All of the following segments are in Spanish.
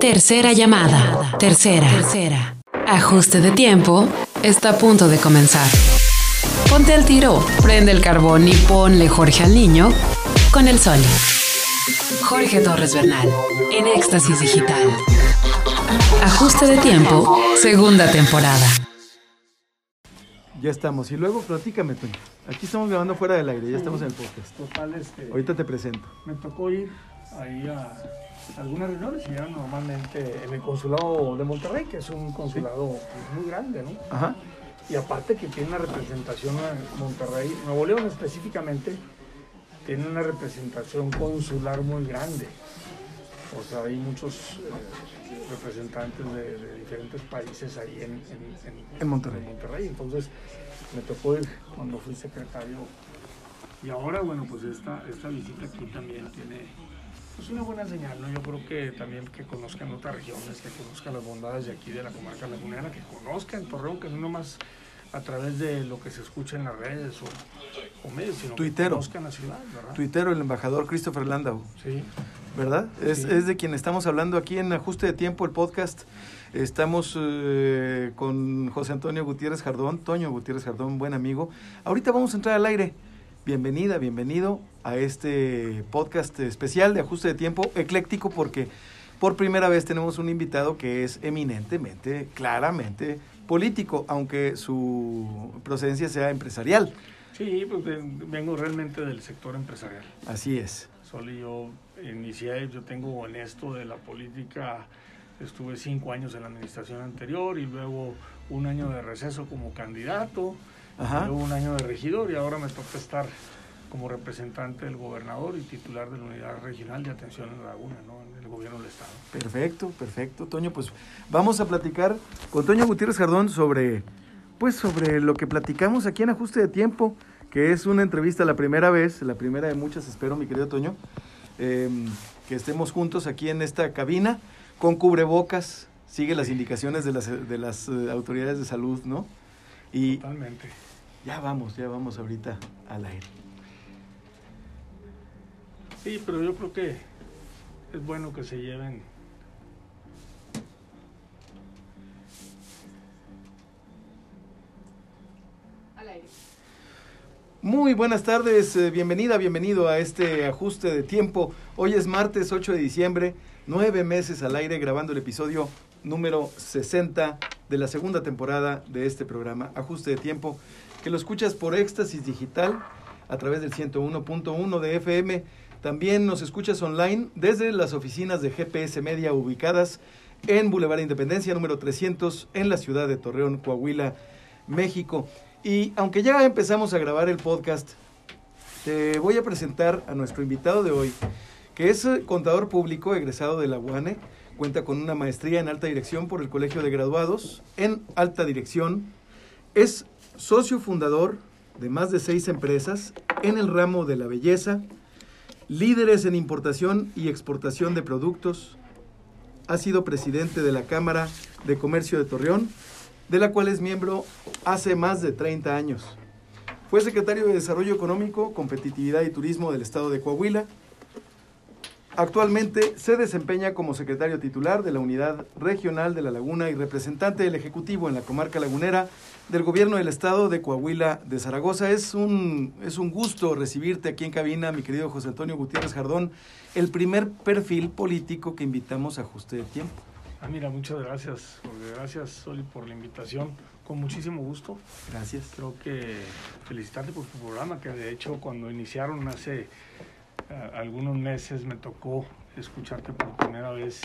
Tercera llamada. Tercera. Tercera. Ajuste de tiempo. Está a punto de comenzar. Ponte al tiro, prende el carbón y ponle Jorge al niño con el sol. Jorge Torres Bernal, en Éxtasis Digital. Ajuste de tiempo, segunda temporada. Ya estamos. Y luego platícame, Toño. Aquí estamos grabando fuera del aire, ya estamos en el podcast. Total, este, Ahorita te presento. me tocó ir ahí a algunas reuniones y eran normalmente en el consulado de Monterrey, que es un consulado muy grande, ¿no? Ajá. Y aparte que tiene una representación en Monterrey, Nuevo León específicamente, tiene una representación consular muy grande. O sea, hay muchos eh, representantes de, de diferentes países ahí en, en- En Monterrey. Monterrey. Entonces me tocó ir cuando fui secretario. Y ahora, bueno, pues esta, esta visita aquí también tiene pues una buena señal, ¿no? Yo creo que también que conozcan otras regiones, que conozcan las bondades de aquí de la comarca lagunera, que conozcan Torreón, que no nomás a través de lo que se escucha en las redes o, o medios, sino Tuitero. que conozcan la ciudad, ¿verdad? Tuitero, el embajador Christopher Landau, Sí. ¿verdad? Es, es de quien estamos hablando aquí en Ajuste de Tiempo, el podcast. Estamos eh, con José Antonio Gutiérrez Jardón, Toño Gutiérrez Jardón, buen amigo. Ahorita vamos a entrar al aire. Bienvenida, bienvenido a este podcast especial de Ajuste de Tiempo, ecléctico, porque por primera vez tenemos un invitado que es eminentemente, claramente político, aunque su procedencia sea empresarial. Sí, pues ven- vengo realmente del sector empresarial. Así es. Solo yo inicié, yo tengo en esto de la política, estuve cinco años en la administración anterior y luego un año de receso como candidato, Ajá. luego un año de regidor y ahora me toca estar como representante del gobernador y titular de la unidad regional de atención en la laguna, ¿no? en el gobierno del estado. Perfecto, perfecto, Toño. Pues vamos a platicar con Toño Gutiérrez Jardón sobre, pues sobre lo que platicamos aquí en Ajuste de Tiempo, que es una entrevista la primera vez, la primera de muchas, espero, mi querido Toño, eh, que estemos juntos aquí en esta cabina con cubrebocas. Sigue las indicaciones de las, de las eh, autoridades de salud, ¿no? Y Totalmente. Ya vamos, ya vamos ahorita al aire. Sí, pero yo creo que es bueno que se lleven Muy buenas tardes, eh, bienvenida, bienvenido a este ajuste de tiempo. Hoy es martes 8 de diciembre, nueve meses al aire grabando el episodio número 60 de la segunda temporada de este programa, Ajuste de Tiempo, que lo escuchas por Éxtasis Digital a través del 101.1 de FM. También nos escuchas online desde las oficinas de GPS Media ubicadas en Boulevard Independencia número 300 en la ciudad de Torreón, Coahuila, México. Y aunque ya empezamos a grabar el podcast, te voy a presentar a nuestro invitado de hoy, que es eh, contador público egresado de la UANE, cuenta con una maestría en alta dirección por el Colegio de Graduados en alta dirección, es socio fundador de más de seis empresas en el ramo de la belleza, líderes en importación y exportación de productos, ha sido presidente de la Cámara de Comercio de Torreón, de la cual es miembro hace más de 30 años. Fue secretario de Desarrollo Económico, Competitividad y Turismo del Estado de Coahuila. Actualmente se desempeña como secretario titular de la Unidad Regional de la Laguna y representante del Ejecutivo en la comarca lagunera del Gobierno del Estado de Coahuila de Zaragoza. Es un, es un gusto recibirte aquí en cabina, mi querido José Antonio Gutiérrez Jardón, el primer perfil político que invitamos a Ajuste de Tiempo. Ah, mira, muchas gracias, Jorge. Gracias, Soli, por la invitación. Con muchísimo gusto. Gracias. Creo que felicitarte por tu programa, que de hecho cuando iniciaron hace algunos meses me tocó escucharte por primera vez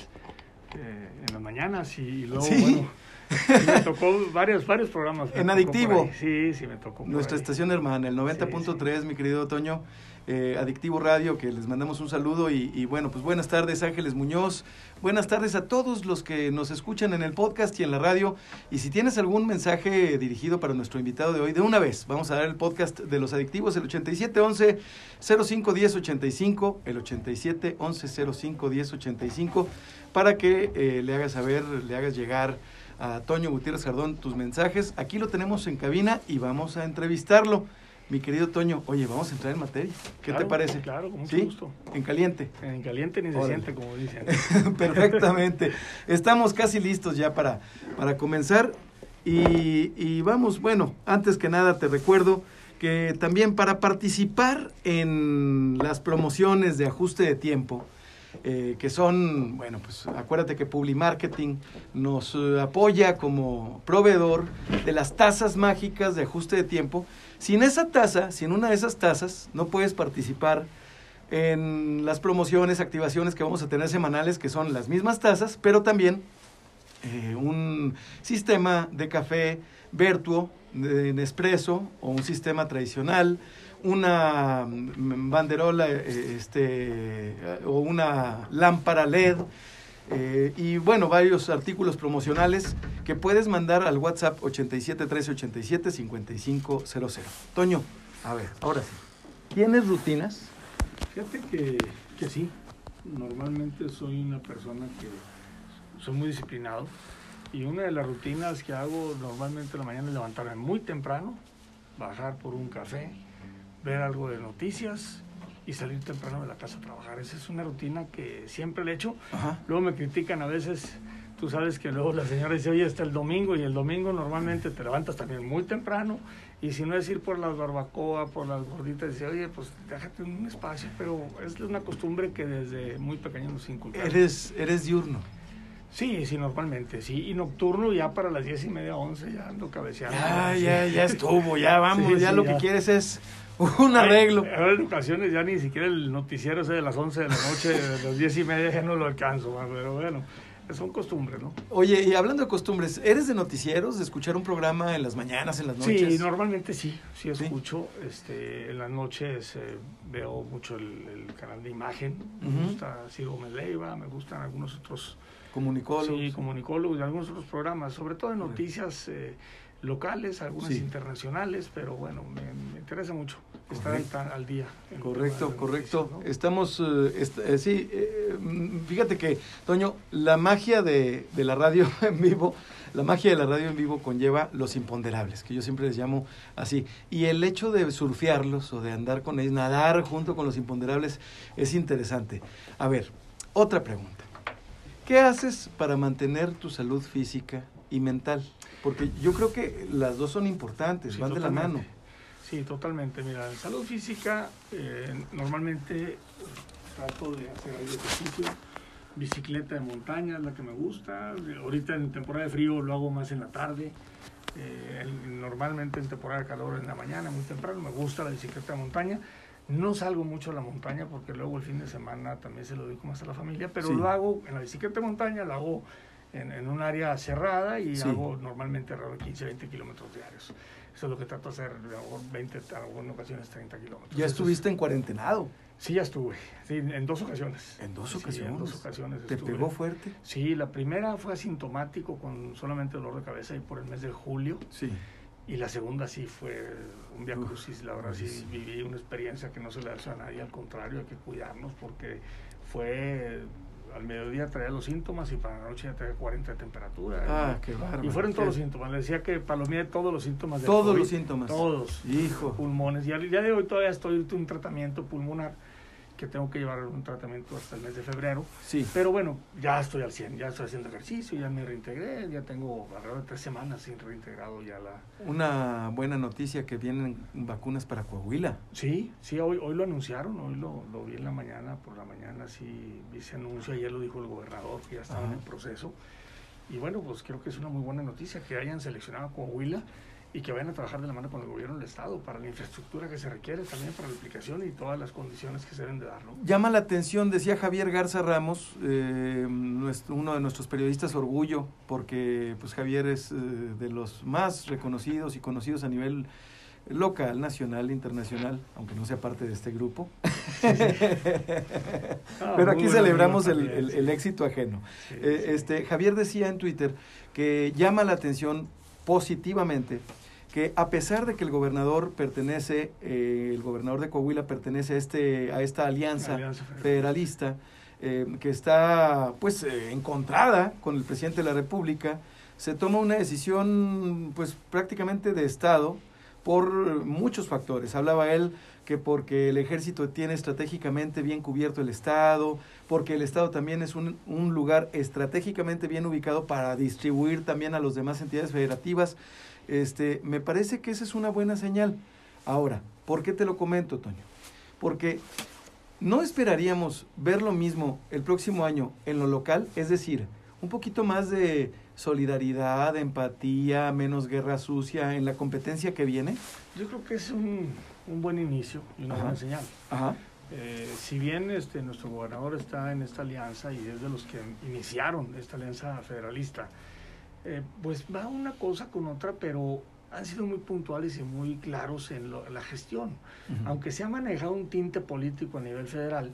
eh, en las mañanas y, y luego, Sí. bueno, sí me tocó varios, varios programas. En Adictivo. Sí, sí, me tocó. Nuestra ahí. estación hermana, el 90.3, mi querido Toño, eh, Adictivo Radio, que les mandamos un saludo y, bueno, pues buenas tardes Ángeles Muñoz, buenas tardes a todos los que nos escuchan en el podcast y en la radio y si tienes algún mensaje dirigido para nuestro invitado de hoy, de una vez, vamos a dar el podcast de los adictivos, el 8711 051085, el 8711 051085, para que eh, le hagas saber, le hagas llegar a Toño Gutiérrez Jardón tus mensajes. Aquí lo tenemos en cabina y vamos a entrevistarlo. Mi querido Toño, oye, vamos a entrar en materia. ¿Qué Claro, te parece? Claro, con mucho ¿Sí? gusto. En caliente. En caliente ni se Órale. siente, como dicen. Perfectamente. Estamos casi listos ya para, para comenzar. Y, y vamos, bueno, antes que nada te recuerdo que también para participar en las promociones de ajuste de tiempo, eh, que son, bueno, pues acuérdate que Publimarketing nos eh, apoya como proveedor de las tasas mágicas de ajuste de tiempo. Sin esa tasa, sin una de esas tasas, no puedes participar en las promociones, activaciones que vamos a tener semanales, que son las mismas tasas, pero también eh, un sistema de café Vertuo, de Nespresso, o un sistema tradicional, una mm, banderola eh, este, o una lámpara LED. Eh, y bueno, varios artículos promocionales que puedes mandar al WhatsApp 87 13 87 5500. Toño, a ver, ahora sí. ¿Tienes rutinas? Fíjate que, que sí. Normalmente soy una persona que soy muy disciplinado. Y una de las rutinas que hago normalmente en la mañana es levantarme muy temprano, bajar por un café, ver algo de noticias y salir temprano de la casa a trabajar. Esa es una rutina que siempre le he hecho. Ajá. Luego me critican a veces, tú sabes que luego la señora dice, oye, está el domingo y el domingo normalmente te levantas también muy temprano y si no es ir por las barbacoa, por las gorditas, dice, oye, pues déjate un espacio, pero es una costumbre que desde muy pequeño nos inculcaron. Eres, eres diurno. Sí, sí, normalmente, sí. Y nocturno ya para las diez y media, once, ya ando cabeceando. Ya, ya, ya estuvo, ya vamos, Sí, ya sí, lo ya. que quieres es un arreglo. Ahora en ocasiones ya ni siquiera el noticiero ese de las 11 de la noche, de las 10 y media ya no lo alcanzo, pero bueno, son costumbres, ¿no? Oye, y hablando de costumbres, ¿eres de noticieros, de escuchar un programa en las mañanas, en las noches? Sí, normalmente sí, sí Sí. escucho. Este, en las noches eh, veo mucho el, el canal de imagen. Me gusta Ciro Gómez Leiva, me gustan algunos otros Comunicólogos. sí, comunicólogos y algunos otros programas, sobre todo de noticias eh, locales, algunas Sí. internacionales, pero bueno, me, me interesa mucho estar Correcto. al, al día. Correcto, correcto. Estamos, eh, est- eh, sí, eh, mm, fíjate que, Toño, la magia de, de la radio en vivo, la magia de la radio en vivo conlleva los imponderables, que yo siempre les llamo así. Y el hecho de surfearlos o de andar con ellos, nadar junto con los imponderables, es interesante. A ver, otra pregunta. ¿Qué haces para mantener tu salud física y mental? Porque yo creo que las dos son importantes, Sí, van de la mano. Sí, totalmente. Mira, en salud física, eh, normalmente trato de hacer algo de ejercicio. Bicicleta de montaña es la que me gusta. Ahorita en temporada de frío lo hago más en la tarde. Eh, en- normalmente en temporada de calor en la mañana, muy temprano. Me gusta la bicicleta de montaña. No salgo mucho a la montaña porque luego el fin de semana también se lo dedico más a la familia, pero Sí. lo hago en la bicicleta de montaña, lo hago en, en un área cerrada y Sí. hago normalmente alrededor de 15, 20 kilómetros diarios. Eso es lo que trato de hacer, mejor 20, a- en ocasiones 30 kilómetros. Ya estuviste en cuarentenado. Sí, ya estuve. Sí, en dos ocasiones. En dos Sí, ocasiones. en dos ocasiones. ¿Te estuve. pegó fuerte? Sí, la primera fue asintomático con solamente dolor de cabeza y por el mes de julio. Sí. Y la segunda sí fue un via crucis. La verdad sí sí. viví una experiencia que no se le hace a nadie. Al contrario, hay que cuidarnos porque fue al mediodía traía los síntomas y para la noche ya traía 40 de temperatura. Ah, y, qué bárbaro. y fueron todos los síntomas. Le decía que palomía todos los síntomas. Todos COVID. los síntomas. Todos Hijo. pulmones. Y al día de hoy todavía estoy en un tratamiento pulmonar que tengo que llevar un tratamiento hasta el mes de febrero. Sí. Pero bueno, ya estoy al 100, ya estoy haciendo ejercicio, ya me reintegré, ya tengo alrededor de tres semanas sin reintegrado ya la... Una buena noticia que vienen vacunas para Coahuila. Sí, sí, hoy, hoy lo anunciaron, hoy lo, lo vi en la mañana, por la mañana sí vi ese anuncio, ayer lo dijo el gobernador que ya estaba en Ajá. el proceso. Y bueno, pues creo que es una muy buena noticia que hayan seleccionado a Coahuila y que vayan a trabajar de la mano con el gobierno del estado para la infraestructura que se requiere también para la aplicación y todas las condiciones que se deben de dar, ¿no? Llama la atención, decía Javier Garza Ramos, eh, nuestro- uno de nuestros periodistas orgullo, porque pues Javier es eh, de los más reconocidos y conocidos a nivel local, nacional, internacional, aunque no sea parte de este grupo. Ah, Pero aquí celebramos el, el- éxito ajeno. Sí, Eh, este, Javier decía en Twitter que llama la atención positivamente que a pesar de que el gobernador pertenece, eh, el gobernador de Coahuila pertenece a, este, a esta alianza, Alianza Federal. federalista, eh, que está pues eh, encontrada con el presidente de la República, se toma una decisión pues prácticamente de Estado por muchos factores. Hablaba él que porque el ejército tiene estratégicamente bien cubierto el Estado, porque el Estado también es un, un lugar estratégicamente bien ubicado para distribuir también a las demás entidades federativas. Este, me parece que esa es una buena señal. Ahora, ¿por qué te lo comento, Toño? Porque no esperaríamos ver lo mismo el próximo año en lo local, es decir, un poquito más de solidaridad, empatía, menos guerra sucia en la competencia que viene. Yo creo que es un, un buen inicio y una buena señal. Ajá. Eh, si bien este, nuestro gobernador está en esta alianza y es de los que iniciaron esta alianza federalista, eh, pues va una cosa con otra, pero han sido muy puntuales y muy claros en, lo, la gestión. Aunque se ha manejado un tinte político a nivel federal,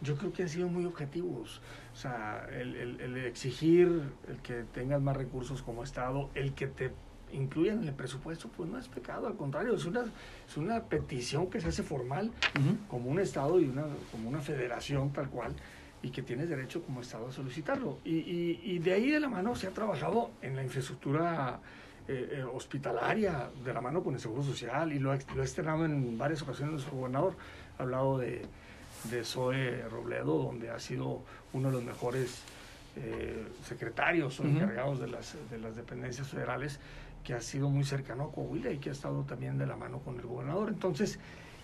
yo creo que han sido muy objetivos. O sea, el, el, el, exigir el que tengas más recursos como Estado, el que te incluyan en el presupuesto, pues no es pecado, al contrario, es una, es una petición que se hace formal uh -huh. como un Estado y una, como una federación tal cual, y que tienes derecho como Estado a solicitarlo. Y, y, y de ahí de la mano se ha trabajado en la infraestructura eh, eh, hospitalaria, de la mano con el Seguro Social, y lo ha, lo ha externado en varias ocasiones nuestro gobernador, ha hablado de, de Zoe Robledo, donde ha sido uno de los mejores eh, secretarios o uh -huh. encargados de las, de las dependencias federales, que ha sido muy cercano a Coahuila y que ha estado también de la mano con el gobernador. Entonces,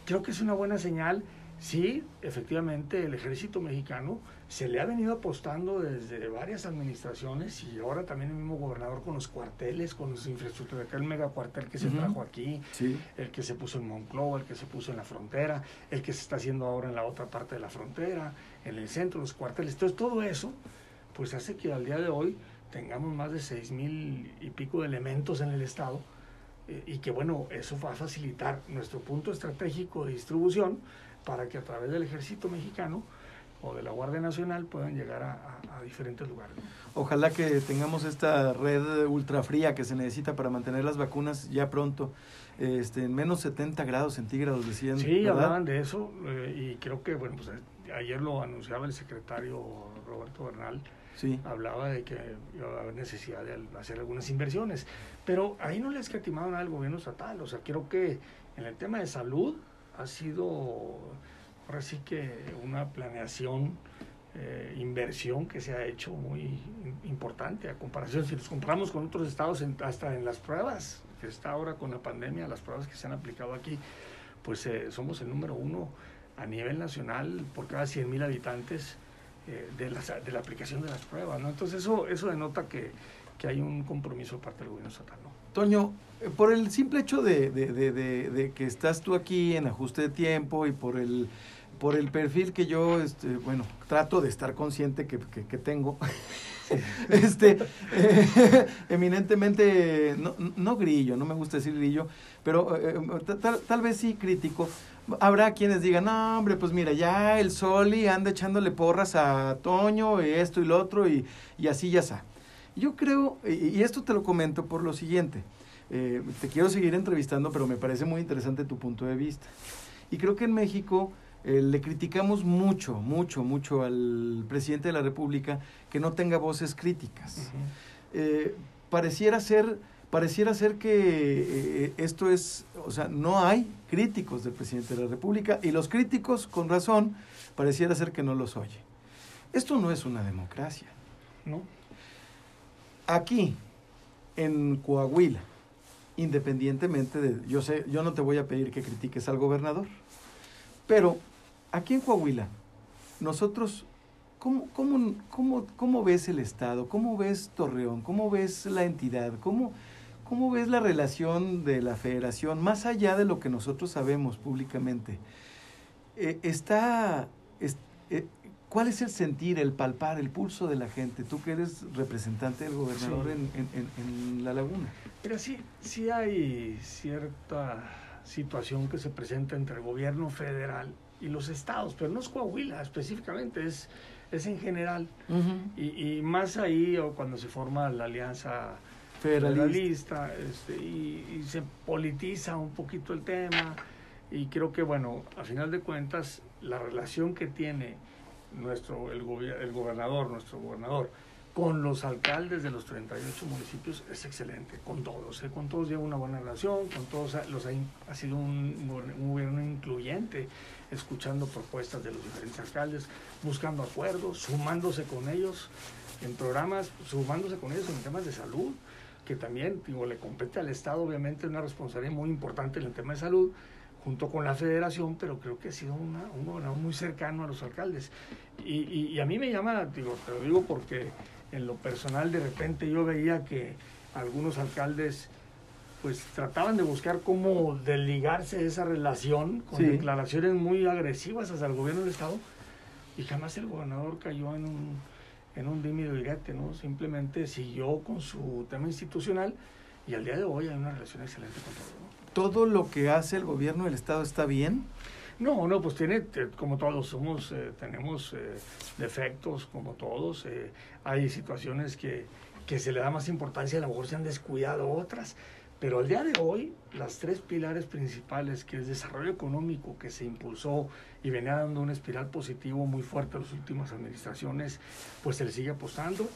creo que es una buena señal. Sí, efectivamente, el ejército mexicano se le ha venido apostando desde varias administraciones y ahora también el mismo gobernador con los cuarteles, con los infraestructura, el mega cuartel que se uh -huh. trajo aquí, sí. el que se puso en Monclova, el que se puso en la frontera, el que se está haciendo ahora en la otra parte de la frontera, en el centro, los cuarteles. Entonces, todo eso, pues hace que al día de hoy tengamos más de seis mil y pico de elementos en el Estado eh, y que bueno, eso va a facilitar nuestro punto estratégico de distribución para que a través del ejército mexicano o de la Guardia Nacional puedan llegar a, a, a diferentes lugares. Ojalá que tengamos esta red ultra fría que se necesita para mantener las vacunas ya pronto. Este, en menos 70 grados centígrados decían. Sí, ¿verdad? hablaban de eso eh, y creo que, bueno, pues ayer lo anunciaba el secretario Roberto Bernal, sí. hablaba de que iba a haber necesidad de hacer algunas inversiones, pero ahí no le escatimaron nada al gobierno estatal, o sea, creo que en el tema de salud ha sido, ahora sí que una planeación, eh, inversión que se ha hecho muy importante a comparación, si nos comparamos con otros estados, hasta en las pruebas que está ahora con la pandemia, las pruebas que se han aplicado aquí, pues eh, somos el número uno a nivel nacional por cada 100 mil habitantes eh, de, la, de, la, aplicación de las pruebas. Entonces eso, eso denota que, que, hay un compromiso de parte del gobierno estatal. Toño, eh, por el simple hecho de, que estás tú aquí en ajuste de tiempo y por el, por el perfil que yo, este, bueno, trato de estar consciente que, que, tengo. este eh, eminentemente no, no, grillo, no me gusta decir grillo, pero eh, tal, tal, vez sí crítico. Habrá quienes digan, no, hombre, pues mira, ya el Soli anda echándole porras a Toño, y esto y lo otro, y, y así ya está. Yo creo, y, esto te lo comento por lo siguiente, eh, te quiero seguir entrevistando, pero me parece muy interesante tu punto de vista. Y creo que en México eh, le criticamos mucho, mucho, mucho al presidente de la República que no tenga voces críticas. Uh -huh. eh, pareciera ser, pareciera ser que eh, esto es, o sea, no hay críticos del presidente de la República y los críticos, con razón, pareciera ser que no los oye. Esto no es una democracia. ¿No? Aquí, en Coahuila, independientemente de, yo sé, yo no te voy a pedir que critiques al gobernador, pero aquí en Coahuila, nosotros, ¿cómo, cómo, cómo, cómo ves el Estado? ¿Cómo ves Torreón? ¿Cómo ves la entidad? ¿Cómo, ¿Cómo ves la relación de la federación, más allá de lo que nosotros sabemos públicamente? Eh, está, es, eh, ¿Cuál es el sentir, el palpar, el pulso de la gente? Tú que eres representante del gobernador sí. en, en, en, La Laguna. Mira, sí, sí hay cierta situación que se presenta entre el gobierno federal y los estados, pero no es Coahuila específicamente, es, es en general. Uh -huh. y, y, más ahí o cuando se forma la alianza federalista, federalista este, y, y, se politiza un poquito el tema. Y creo que, bueno, a final de cuentas, la relación que tiene nuestro, el, el gobernador, nuestro gobernador, con los alcaldes de los 38 municipios es excelente, con todos, ¿eh? con todos lleva una buena relación, con todos los ha, sido un, un, gobierno incluyente, escuchando propuestas de los diferentes alcaldes, buscando acuerdos, sumándose con ellos en programas, sumándose con ellos en temas de salud, que también digo, le compete al Estado, obviamente, una responsabilidad muy importante en el tema de salud, junto con la federación, pero creo que ha sido una, un gobernador muy cercano a los alcaldes. Y, y, y, a mí me llama, digo, te lo digo porque en lo personal de repente yo veía que algunos alcaldes pues trataban de buscar cómo desligarse esa relación con declaraciones muy agresivas hacia el gobierno del Estado y jamás el gobernador cayó en un, en un directo, ¿no? Simplemente siguió con su tema institucional y al día de hoy hay una relación excelente con todo. ¿Todo lo que hace el gobierno del Estado está bien? No, no, pues tiene, como todos somos, eh, tenemos eh, defectos, como todos. Eh, hay situaciones que, que, se le da más importancia, a lo mejor se han descuidado otras. Pero al día de hoy, las tres pilares principales, que es desarrollo económico, que se impulsó y venía dando un espiral positivo muy fuerte a las últimas administraciones, pues se le sigue apostando.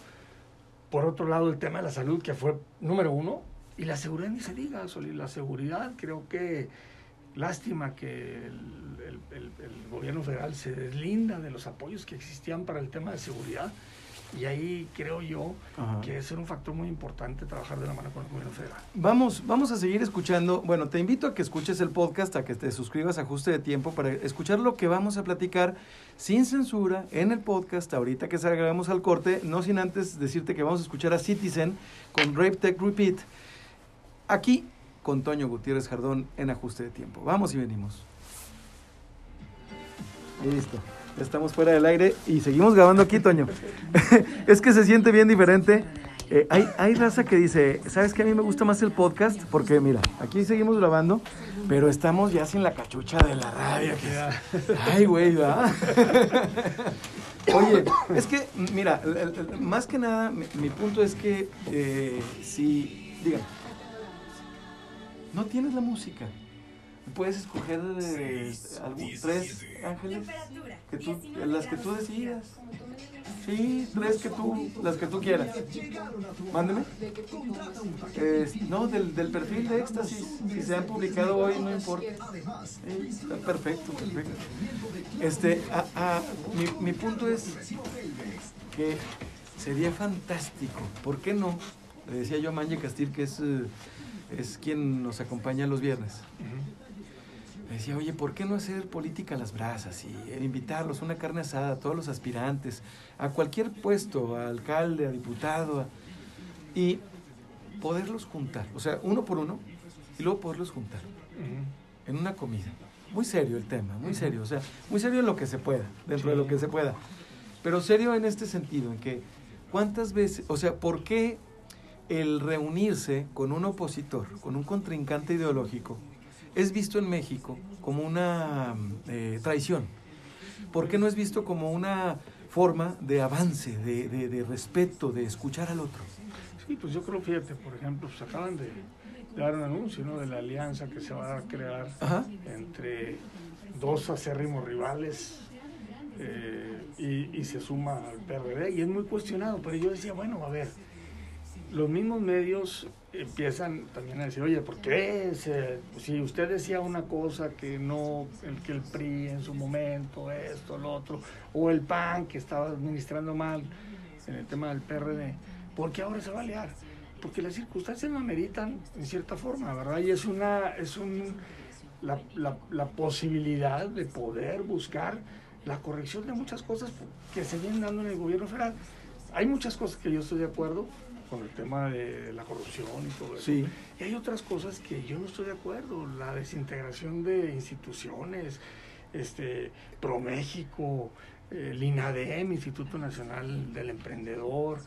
Por otro lado, el tema de la salud, que fue número uno, y la seguridad ni se diga, la seguridad creo que Lástima que el, gobierno federal se deslinda de los apoyos que existían para el tema de seguridad. Y ahí creo yo que es un factor muy importante trabajar de la mano con el gobierno federal. Vamos, vamos a seguir escuchando. Bueno, te invito a que escuches el podcast, a que te suscribas a Ajuste de Tiempo para escuchar lo que vamos a platicar sin censura en el podcast. Ahorita que salgamos al corte, no sin antes decirte que vamos a escuchar a Citizen con Rape Tech Repeat. Aquí con Toño Gutiérrez Jardón en ajuste de tiempo. Vamos y venimos. Listo. Estamos fuera del aire y seguimos grabando aquí, Toño. es que se siente bien diferente. Eh, hay, hay raza que dice, ¿sabes qué? A mí me gusta más el podcast porque, mira, aquí seguimos grabando, pero estamos ya sin la cachucha de la radio. Ay, güey, ¿verdad? Oye, es que, mira, más que nada, mi, punto es que eh, si, digan, no tienes la música. Puedes escoger eh, tres ángeles que tú, las que tú decidas. Sí, tres que tú, las que tú quieras. Mándeme. no, del, del, perfil de éxtasis. Si se han publicado hoy, no importa. perfecto, perfecto. Este, mi, mi punto es que sería fantástico. ¿Por qué no? Le decía yo a Manje Castil que es eh, es quien nos acompaña los viernes. Me decía, oye, ¿por qué no hacer política a las brasas y invitarlos a una carne asada a todos los aspirantes, a cualquier puesto, a alcalde, a diputado, y poderlos juntar, o sea, uno por uno, y luego poderlos juntar en una comida. Muy serio el tema, muy serio, o sea, muy serio en lo que se pueda, dentro de lo que se pueda, pero serio en este sentido, en que cuántas veces, o sea, ¿por qué el reunirse con un opositor, con un contrincante ideológico, es visto en México como una eh, traición. ¿Por qué no es visto como una forma de avance, de, respeto, de escuchar al otro? Sí, pues yo creo, fíjate, por ejemplo, pues acaban de, dar un anuncio ¿no? de la alianza que se va a crear entre dos acérrimos rivales eh, y, y, se suma al PRD y es muy cuestionado, pero yo decía, bueno, a ver, los mismos medios empiezan también a decir, oye, ¿por qué? si usted decía una cosa que no, el que el PRI en su momento, esto, lo otro, o el PAN que estaba administrando mal en el tema del PRD, ¿por qué ahora se va a liar? Porque las circunstancias no ameritan en cierta forma, ¿verdad? Y es una, es un, la, la, la posibilidad de poder buscar la corrección de muchas cosas que se vienen dando en el gobierno federal. Hay muchas cosas que yo estoy de acuerdo, con el tema de la corrupción y todo eso. Y hay otras cosas que yo no estoy de acuerdo, la desintegración de instituciones, este, ProMéxico, el INADEM, Instituto Nacional del Emprendedor,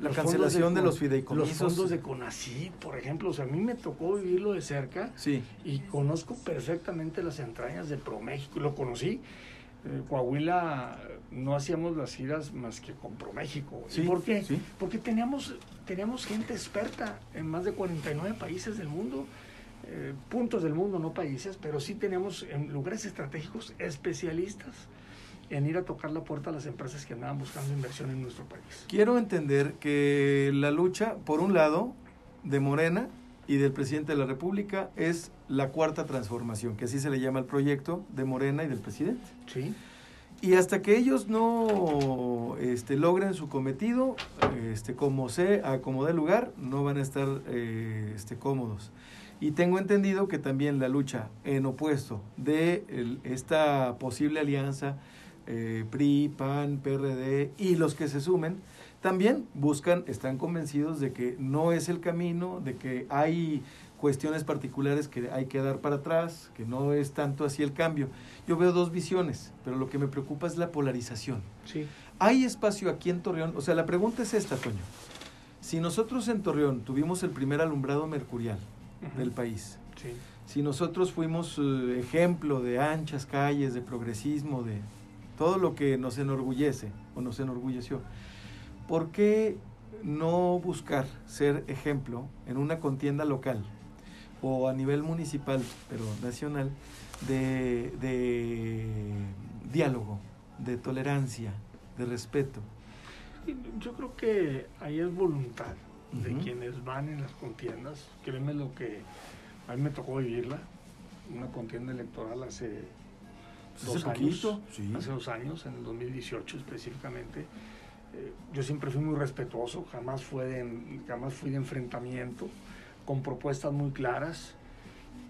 la cancelación de, los fideicomisos. Los fondos de CONACYT, por ejemplo. O sea, a mí me tocó vivirlo de cerca sí. y conozco perfectamente las entrañas de ProMéxico. Lo conocí. Eh, Coahuila no hacíamos las giras más que con ProMéxico. ¿Y por qué? Porque teníamos tenemos gente experta en más de 49 países del mundo, eh, puntos del mundo, no países, pero sí tenemos en lugares estratégicos especialistas en ir a tocar la puerta a las empresas que andaban buscando inversión en nuestro país. Quiero entender que la lucha, por un lado, de Morena y del presidente de la República es la cuarta transformación, que así se le llama al proyecto de Morena y del presidente. Sí. Y hasta que ellos no este, logren su cometido, este, como se acomode el lugar, no van a estar eh, este, cómodos. Y tengo entendido que también la lucha en opuesto de el, esta posible alianza eh, PRI, PAN, PRD y los que se sumen, también buscan, están convencidos de que no es el camino, de que hay cuestiones particulares que hay que dar para atrás, que no es tanto así el cambio. Yo veo dos visiones, pero lo que me preocupa es la polarización. Sí. ¿Hay espacio aquí en Torreón? O sea, la pregunta es esta, Toño. Si nosotros en Torreón tuvimos el primer alumbrado mercurial del país, Sí. si nosotros fuimos eh, ejemplo de anchas calles, de progresismo, de todo lo que nos enorgullece o nos enorgulleció, ¿por qué no buscar ser ejemplo en una contienda local o a nivel municipal, pero nacional, de, de diálogo, de tolerancia, de respeto? Yo creo que ahí es voluntad de quienes van en las contiendas. Créeme lo que a mí me tocó vivirla, una contienda electoral hace Pues dos hace años, sí. hace dos años, en el 2018 específicamente. Eh, yo siempre fui muy respetuoso, jamás, fue de, jamás fui de enfrentamiento, con propuestas muy claras.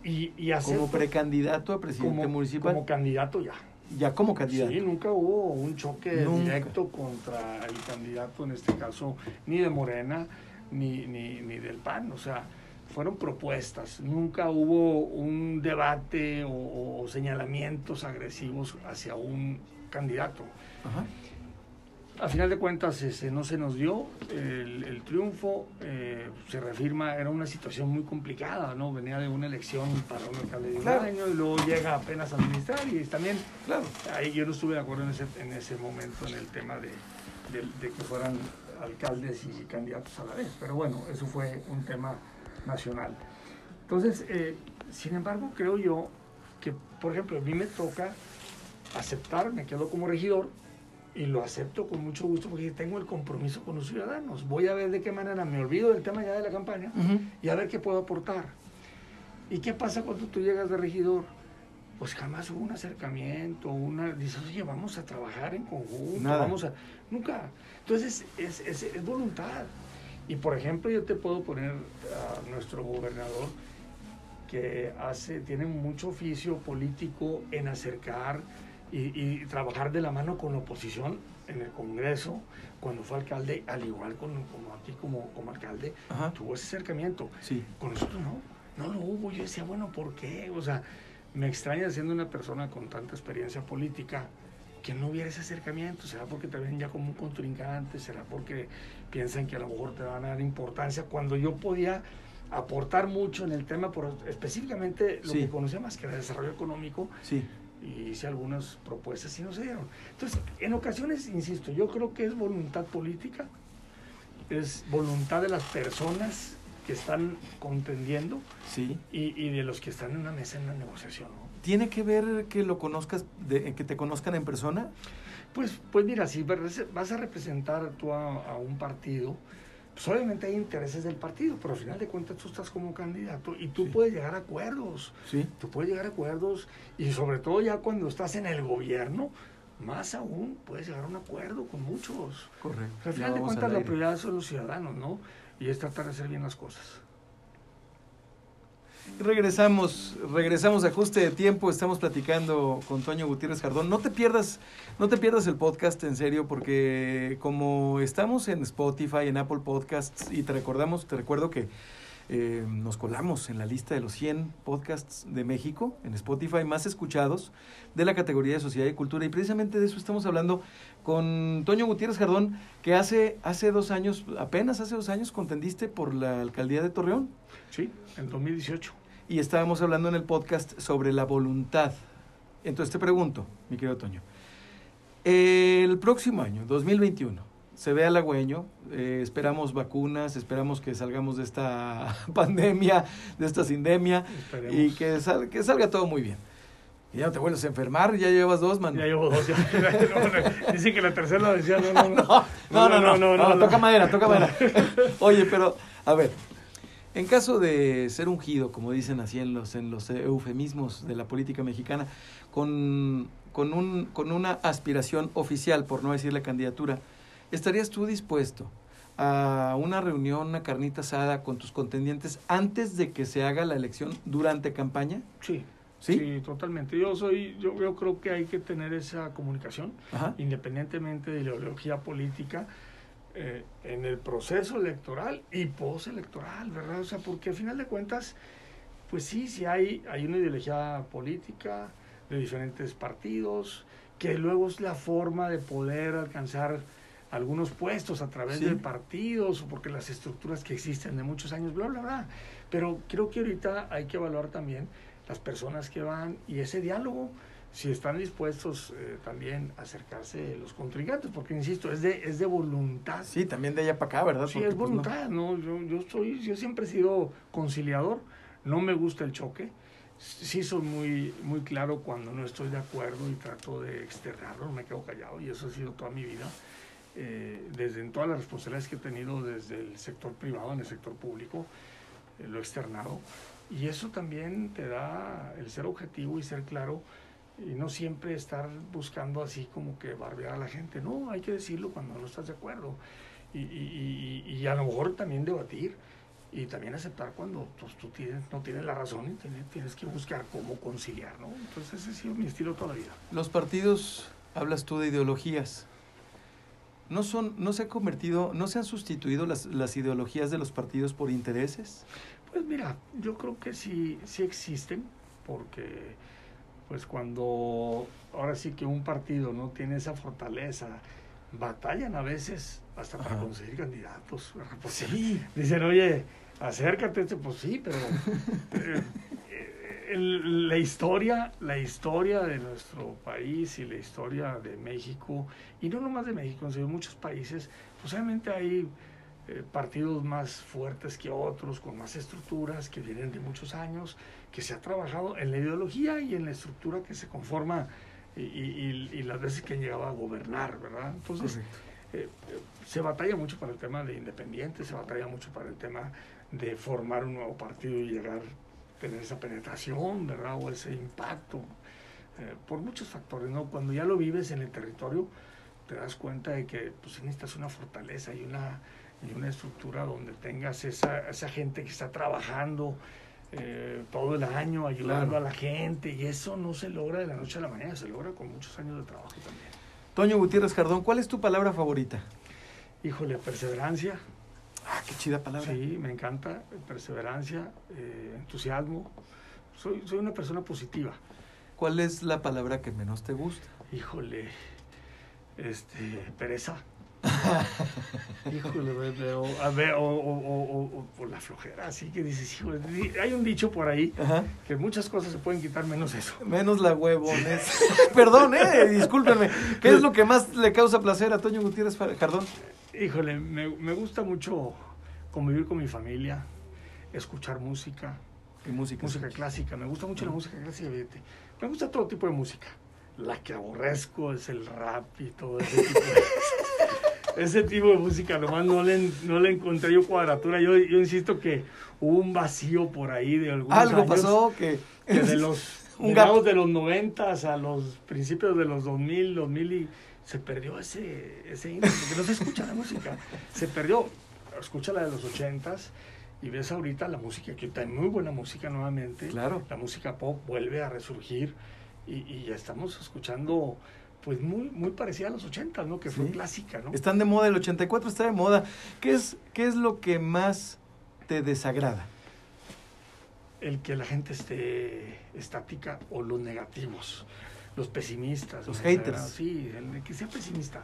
Y, y Como precandidato a presidente como- municipal, como candidato ya. ya como candidato. Sí, nunca hubo un choque Nunca. directo contra el candidato, en este caso, ni de Morena, ni, ni, ni del PAN. O sea, fueron propuestas. Nunca hubo un debate o, o señalamientos agresivos hacia un candidato. Ajá. A final de cuentas, ese, no se nos dio el, el triunfo, eh, se reafirma, era una situación muy complicada, ¿no? Venía de una elección para un alcalde de un Claro. año y luego llega apenas a administrar y también Claro. Ahí yo no estuve de acuerdo en ese, en ese momento en el tema de, de- de que fueran alcaldes y candidatos a la vez. Pero bueno, eso fue un tema nacional. Entonces, eh, sin embargo, creo yo que, por ejemplo, a mí me toca aceptar, me quedo como regidor y lo acepto con mucho gusto porque tengo el compromiso con los ciudadanos. Voy a ver de qué manera me olvido del tema ya de la campaña Ujú. y a ver qué puedo aportar. ¿Y qué pasa cuando tú llegas de regidor? Pues jamás hubo un acercamiento, una... Dices, oye, vamos a trabajar en conjunto, Nada. vamos a... Nunca. Entonces, es, es, es voluntad. Y, por ejemplo, yo te puedo poner a nuestro gobernador, que hace, tiene mucho oficio político en acercar y, y trabajar de la mano con la oposición en el Congreso, cuando fue alcalde, al igual con, como aquí como, como alcalde, Ajá. tuvo ese acercamiento. Sí. Con nosotros no, no lo hubo. Yo decía, bueno, ¿por qué? O sea, me extraña siendo una persona con tanta experiencia política que no hubiera ese acercamiento. ¿Será porque te ven ya como un contrincante? ¿Será porque piensan que a lo mejor te van a dar importancia? Cuando yo podía aportar mucho en el tema, por, específicamente lo Sí. que conocía más que era desarrollo económico, Sí. Y hice algunas propuestas y no se dieron. Entonces, en ocasiones, insisto, yo creo que es voluntad política, es voluntad de las personas que están contendiendo Sí. y, y de los que están en una mesa en una negociación. ¿no? ¿Tiene que ver que lo conozcas, de, que te conozcan en persona? Pues, pues mira, si vas a representar tú a, a un partido, pues obviamente hay intereses del partido, pero al final de cuentas tú estás como candidato y tú Sí. puedes llegar a acuerdos. Sí. Tú puedes llegar a acuerdos y sobre todo ya cuando estás en el gobierno, más aún puedes llegar a un acuerdo con muchos. Correcto. Al final de cuentas la prioridad son los ciudadanos, ¿no? Y es tratar de hacer bien las cosas. Regresamos, regresamos a ajuste de tiempo, estamos platicando con Toño Gutiérrez Jardón. No te pierdas, no te pierdas el podcast en serio, porque como estamos en Spotify, en Apple Podcasts, y te recordamos, te recuerdo que eh, nos colamos en la lista de los 100 podcasts de México, en Spotify, más escuchados de la categoría de sociedad y cultura. Y precisamente de eso estamos hablando con Toño Gutiérrez Jardón, que hace, hace dos años, apenas hace dos años, contendiste por la alcaldía de Torreón. Sí, en 2018. Y estábamos hablando en el podcast sobre la voluntad. Entonces te pregunto, mi querido Toño, el próximo año, 2021, se ve halagüeño, eh, esperamos vacunas, esperamos que salgamos de esta pandemia, de esta sindemia, Esperemos. y que, sal- que salga todo muy bien. Y ya no te vuelves a enfermar, ya llevas dos, man. Ya llevo dos. Ya, no, dicen que la tercera decía, no, no, no. No, no, no, no, no, toca madera, toca madera. Oye, pero, a ver, en caso de ser ungido, como dicen así en los, en los eufemismos de la política mexicana, con, con, un, con una aspiración oficial, por no decirle candidatura, ¿estarías tú dispuesto a una reunión, una carnita asada con tus contendientes antes de que se haga la elección durante campaña? Sí. ¿Sí? ¿Sí? totalmente. Yo soy, yo, yo creo que hay que tener esa comunicación, Ajá. independientemente de la ideología política, eh, en el proceso electoral y postelectoral, ¿verdad? O sea, porque al final de cuentas, pues sí, sí hay, hay una ideología política de diferentes partidos, que luego es la forma de poder alcanzar algunos puestos a través Sí. de partidos, o porque las estructuras que existen de muchos años, bla, bla, bla. Pero creo que ahorita hay que evaluar también las personas que van y ese diálogo, si están dispuestos eh, también a acercarse los contrincantes, porque insisto, es de, es de voluntad. Sí, también de allá para acá, ¿verdad? Sí, Porque, es pues, no. voluntad, ¿no? Yo, yo, soy, yo siempre he sido conciliador, no me gusta el choque, sí soy muy, muy claro cuando no estoy de acuerdo y trato de externarlo, me quedo callado y eso ha sido toda mi vida, eh, desde en todas las responsabilidades que he tenido desde el sector privado en el sector público, eh, lo he externado. Y eso también te da el ser objetivo y ser claro y no siempre estar buscando así como que barbear a la gente, no, hay que decirlo cuando no estás de acuerdo. Y, y, y, y a lo mejor también debatir y también aceptar cuando pues, tú tienes, no tienes la razón y tienes, tienes que buscar cómo conciliar, ¿no? Entonces ese ha sido mi estilo toda la vida. Los partidos, hablas tú de ideologías. ¿No, son, no se ha convertido, no se han sustituido las, las ideologías de los partidos por intereses? Pues mira, yo creo que sí, sí existen, porque pues cuando ahora sí que un partido no tiene esa fortaleza, batallan a veces hasta para Ajá. conseguir candidatos. Sí. Dicen, oye, acércate, este", pues sí, pero eh, el- la historia, la historia de nuestro país y la historia de México, y no nomás de México, sino de muchos países, pues obviamente hay eh, partidos más fuertes que otros, con más estructuras, que vienen de muchos años, que se ha trabajado en la ideología y en la estructura que se conforma y, y- y- y las veces que han llegado a gobernar, ¿verdad? Entonces, eh, se batalla mucho para el tema de independientes, se batalla mucho para el tema de formar un nuevo partido y llegar, tener esa penetración, ¿verdad? O ese impacto, eh, por muchos factores, ¿no? Cuando ya lo vives en el territorio, te das cuenta de que pues, necesitas una fortaleza y una, y una estructura donde tengas esa, esa gente que está trabajando eh, todo el año, ayudando Claro. a la gente, y eso no se logra de la noche a la mañana, se logra con muchos años de trabajo también. Toño Gutiérrez Jardón, ¿cuál es tu palabra favorita? Híjole, perseverancia, Ah, qué chida palabra. Sí, me encanta, perseverancia, eh, entusiasmo. Soy, soy una persona positiva. ¿Cuál es la palabra que menos te gusta? Híjole, este, pereza. Híjole, veo, a ver, o, o, o, o- o la flojera, así que dices, híjole, hay un dicho por ahí Ajá. que muchas cosas se pueden quitar menos eso. Menos la huevones. Perdón, eh, discúlpenme. ¿Qué es lo que más le causa placer a Toño Gutiérrez Jardón? Híjole, me, me gusta mucho convivir con mi familia, escuchar música, ¿Qué música? música clásica, me gusta mucho la música clásica, fíjate. Me gusta todo tipo de música. La que aborrezco es el rap y todo ese tipo de, ese tipo de música. Nomás no le, no le encontré yo cuadratura. Yo, yo insisto que hubo un vacío por ahí de algunos Algo años pasó que... que de los Un de los noventas a los principios de los 2000, 2000 y se perdió ese, ese índice, porque no se escucha la música. Se perdió. Escucha la de los ochentas y ves ahorita la música, que está muy buena música nuevamente. Claro. La música pop vuelve a resurgir y, y ya estamos escuchando pues muy, muy parecida a los ochentas, ¿no? Que fue Sí. clásica, ¿no? Están de moda, el 84 está de moda. ¿Qué es, qué es lo que más te desagrada? el que la gente esté estática o los negativos, los pesimistas. Los haters. Sí, el que sea pesimista.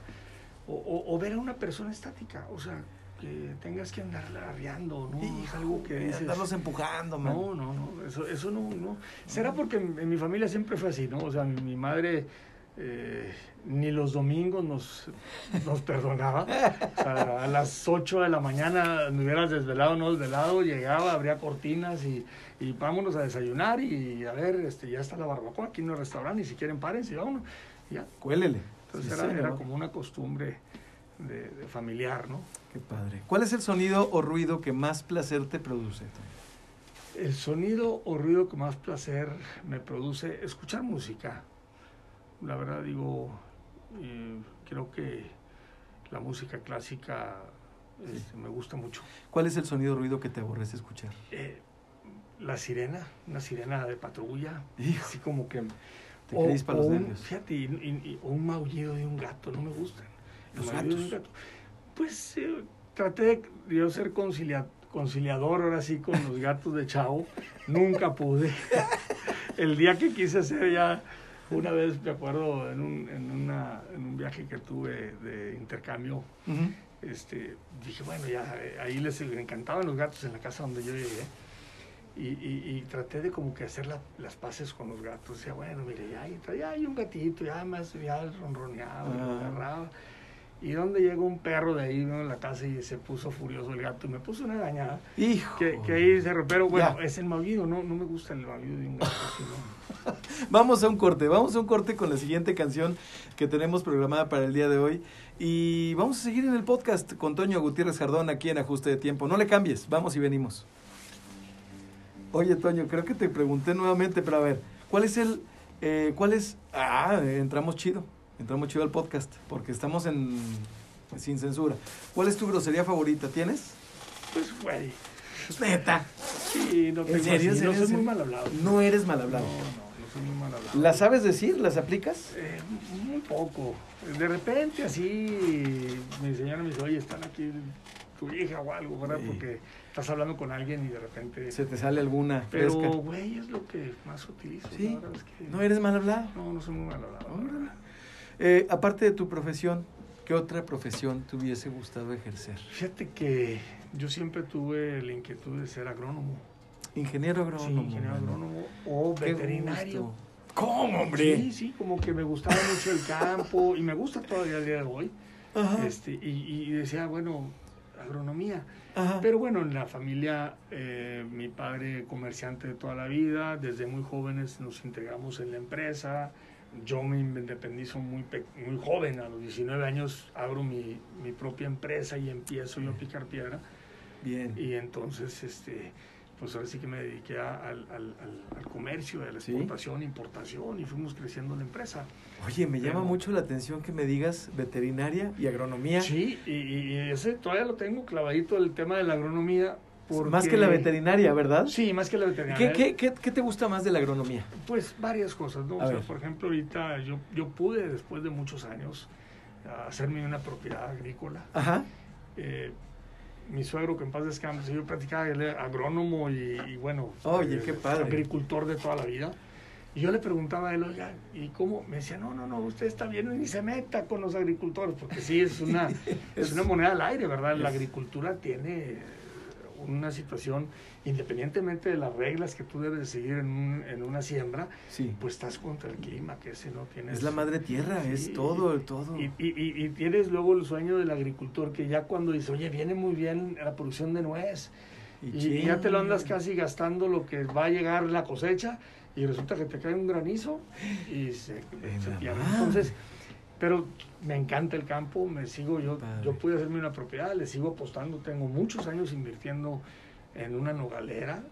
O, o- o ver a una persona estática, o sea, que tengas que andarla arriando, ¿no? es algo que dices... Andarlos empujando, man. No, no, no, eso, eso no, no. Será porque en, en mi familia siempre fue así, ¿no? O sea, mi, mi madre eh, ni los domingos nos, nos perdonaba. O sea, a las 8 de la mañana me hubieras desvelado o no desvelado, llegaba, abría cortinas y, y vámonos a desayunar y a ver, este, ya está la barbacoa aquí en el restaurante y si quieren párense vámonos. Ya. Cuélele. Entonces Sí, era, como una costumbre de, de familiar, ¿no? Qué padre. ¿Cuál es el sonido o ruido que más placer te produce? El sonido o ruido que más placer me produce, escuchar música. La verdad digo, eh, creo que la música clásica este, me gusta mucho. ¿Cuál es el sonido o ruido que te aborrece escuchar? Eh, la sirena, una sirena de patrulla, Hijo, así como que... te crispa los un, nervios. Fíjate, y, y- y- o un maullido de un gato, no me gustan. El Los de un gatos. gato. Pues eh, traté de yo ser concilia- conciliador ahora sí con los gatos de Chavo. Nunca pude. El día que quise hacer ya, una vez me acuerdo en un, en una, en un viaje que tuve de intercambio, este, dije, bueno, ya eh, ahí les encantaban los gatos en la casa donde yo llegué. Y, y- y traté de como que hacer la- las paces con los gatos. Decía, bueno, mire, ya hay, ya hay un gatito, ya más, ya ronroneaba, lo Ah. agarraba. Y donde llegó un perro de ahí ¿no? en la casa y se puso furioso el gato y me puso una dañada. Hijo. Que, que ahí se pero bueno, Ya. es el maullido, no, no me gusta el maullido de un gato. sino- Vamos a un corte, vamos a un corte con la siguiente canción que tenemos programada para el día de hoy. Y vamos a seguir en el podcast con Toño Gutiérrez Jardón aquí en Ajuste de Tiempo. No le cambies, vamos y venimos. Oye, Toño, creo que te pregunté nuevamente, pero a ver, ¿cuál es el... eh, ¿Cuál es... Ah, entramos chido, entramos chido al podcast, porque estamos en... sin censura. ¿Cuál es tu grosería favorita? ¿Tienes? Pues, güey. Neta. Sí, no ¿En serio? así, no soy ¿En muy mal hablado. No eres mal No, hablado. no, no soy muy mal hablado. ¿Las sabes decir? ¿Las aplicas? Eh, muy poco. De repente así mi señora me dice, oye, están aquí tu hija o algo, ¿verdad? Sí. Porque estás hablando con alguien y de repente... Se te sale alguna Pero, güey, es lo que más utilizo. Sí. La verdad es que... ¿No eres mal hablado? No, no soy muy mal hablado. Eh, aparte de tu profesión, ¿qué otra profesión te hubiese gustado ejercer? Fíjate que yo siempre tuve la inquietud de ser agrónomo. Ingeniero Sí, agrónomo. ingeniero mano. agrónomo o veterinario. gusto. ¿Cómo, hombre? Sí, sí, como que me gustaba mucho el campo y me gusta todavía el día de hoy. Ajá, Este, y, y decía, bueno, agronomía. ajá. Pero bueno, en la familia, eh, mi padre comerciante de toda la vida, desde muy jóvenes nos integramos en la empresa. Yo me independizo muy, muy joven, a los 19 años abro mi, mi propia empresa y empiezo yo a picar piedra. Bien. Y entonces, este, pues ahora sí que me dediqué a- al, al- comercio, a la Sí. exportación, importación y fuimos creciendo la empresa. Oye, me llama Pero- mucho la atención que me digas veterinaria y agronomía. Sí, y- y ese todavía lo tengo clavadito el tema de la agronomía. Más que la veterinaria, ¿verdad? Sí, más que la ¿Qué, veterinaria. qué, qué, qué te gusta más de la agronomía? Pues varias cosas, ¿no? O sea, por ejemplo, ahorita yo, yo pude, después de muchos años, hacerme una propiedad agrícola. Ajá. Eh, mi suegro, que en paz descanse, yo practicaba, él era agrónomo y, y bueno, Oye, eh, qué padre. agricultor de toda la vida. Y yo le preguntaba a él, oiga, ¿y cómo? Me decía, no, no, no, usted está bien, ni se meta con los agricultores, porque sí, es una, es una moneda al aire, ¿verdad? La Es- agricultura tiene una situación, independientemente de las reglas que tú debes de seguir en, un- en una siembra, Sí. pues estás contra el clima, que ese no tienes... Es la madre tierra, Sí, es todo, todo. Y, y- y- y tienes luego el sueño del agricultor que ya cuando dice, oye, viene muy bien la producción de nuez y, ya te lo andas casi gastando lo que va a llegar la cosecha y resulta que te cae un granizo y se, se pierde. Entonces, pero me encanta el campo, me sigo, yo, Padre. yo pude hacerme una propiedad, le sigo apostando, tengo muchos años invirtiendo en una nogalera,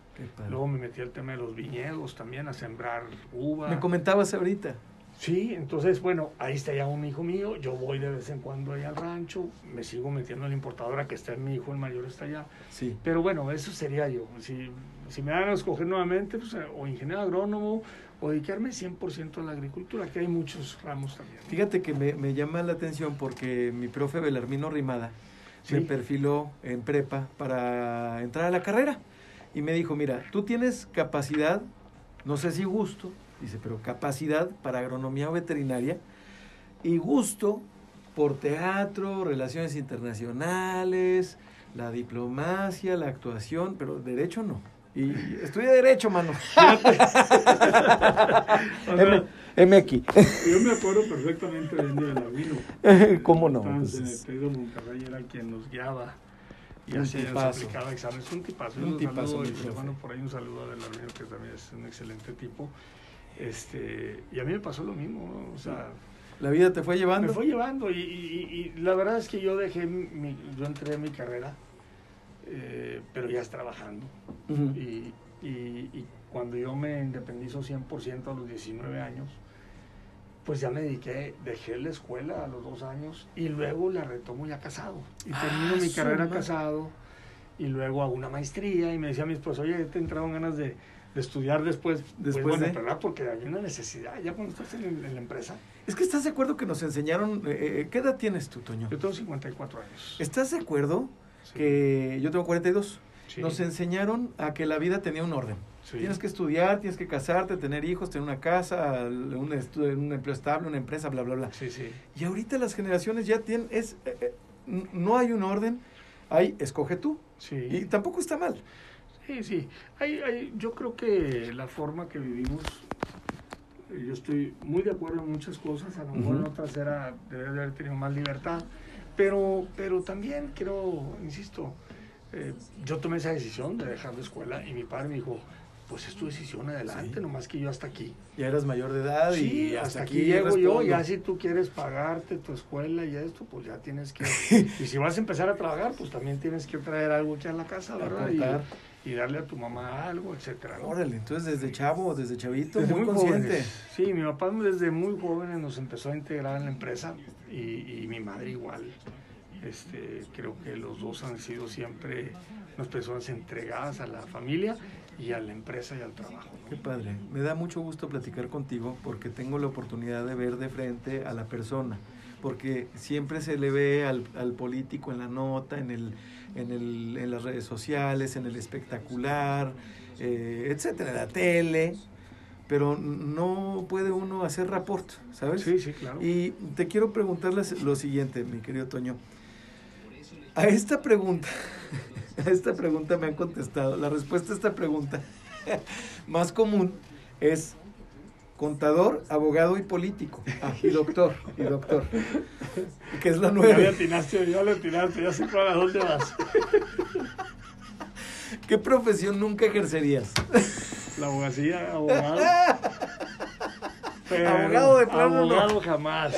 luego me metí al tema de los viñedos también, a sembrar uva. Me comentabas ahorita. Sí, entonces, bueno, ahí está ya un hijo mío, yo voy de vez en cuando ahí al rancho, me sigo metiendo en la importadora que está en mi hijo, el mayor está allá. Sí. Pero bueno, eso sería yo. Si, si me dan a escoger nuevamente, pues, o ingeniero agrónomo, o dedicarme 100% a la agricultura, que hay muchos ramos también. Fíjate que me, me llama la atención porque mi profe Belarmino Rimada me perfiló en prepa para entrar a la carrera. Y me dijo, mira, tú tienes capacidad, no sé si gusto, dice, pero capacidad para agronomía o veterinaria y gusto por teatro, relaciones internacionales, la diplomacia, la actuación, pero derecho no. Y estudia derecho, mano. MX. Yo me acuerdo perfectamente de Andy Belarmino. ¿Cómo no? Estábamos Pues en el de Monterrey, era quien nos guiaba. Y así aplicaba exámenes. Un tipazo. Un Un tipazo, saludo, bueno, por ahí un saludo a Belarmino, que también es un excelente tipo. Este, y a mí me pasó lo mismo, ¿no? o sea, La vida te fue llevando. me fue llevando y, y- y la verdad es que yo dejé, mi, yo entré en mi carrera, eh, pero ya es trabajando. Ujú. Y, y- y cuando yo me independizo 100% a los 19 años, pues ya me dediqué, dejé la escuela a los dos años y luego la retomo ya casado. Y Ah, termino mi carrera madre. casado y luego hago una maestría y me decía mi esposo, oye, te entraron ganas de, de estudiar después. Después pues bueno, de- ¿verdad? Porque hay una necesidad, ya cuando estás en, en la empresa. Es que estás de acuerdo que nos enseñaron. eh, eh, ¿Qué edad tienes tú, Toño? Yo tengo 54 años. ¿Estás de acuerdo Sí, que yo tengo 42? sí, Nos enseñaron a que la vida tenía un orden. sí. Tienes que estudiar, tienes que casarte, tener hijos, tener una casa, un, un empleo estable, una empresa, bla, bla, bla. Sí, sí. Y ahorita las generaciones ya tienen, es, eh, eh, no hay un orden, hay escoge tú. Sí. Y tampoco está mal. Sí, sí. Hay, hay, yo creo que la forma que vivimos, eh, yo estoy muy de acuerdo en muchas cosas, a lo mejor en otras era, debería de haber tenido más libertad, pero, pero también creo, insisto, eh, yo tomé esa decisión de dejar la escuela y mi padre me dijo, pues es tu decisión adelante, Sí. nomás que yo hasta aquí. Ya eras mayor de edad y hasta, hasta aquí, aquí llego yo, ya si tú quieres pagarte tu escuela y esto, pues ya tienes que... y si vas a empezar a trabajar, pues también tienes que traer algo aquí a la casa, ¿verdad? Y. y darle a tu mamá algo, etcétera. ¿no? Órale, entonces desde chavo, desde chavito, Desde muy, muy consciente. jóvenes. Sí, mi papá desde muy jóvenes nos empezó a integrar en la empresa y, y mi madre igual. Este, creo que los dos han sido siempre unas personas entregadas a la familia y a la empresa y al trabajo. ¿no? Qué padre. Me da mucho gusto platicar contigo porque tengo la oportunidad de ver de frente a la persona. Porque siempre se le ve al, al político en la nota, en, el, en, el, en las redes sociales, en el espectacular, eh, etcétera, la tele. Pero no puede uno hacer rapport, ¿sabes? Sí, sí, claro. Y te quiero preguntarles lo siguiente, mi querido Toño. A esta pregunta, a esta pregunta me han contestado. La respuesta a esta pregunta más común es contador, abogado y político. Ah, y doctor, y doctor. Que es la Ya le atinaste, ya le atinaste, ya sé para dónde vas. ¿Qué profesión nunca ejercerías? La abogacía, abogado. Pero Abogado de plano, no. Abogado jamás.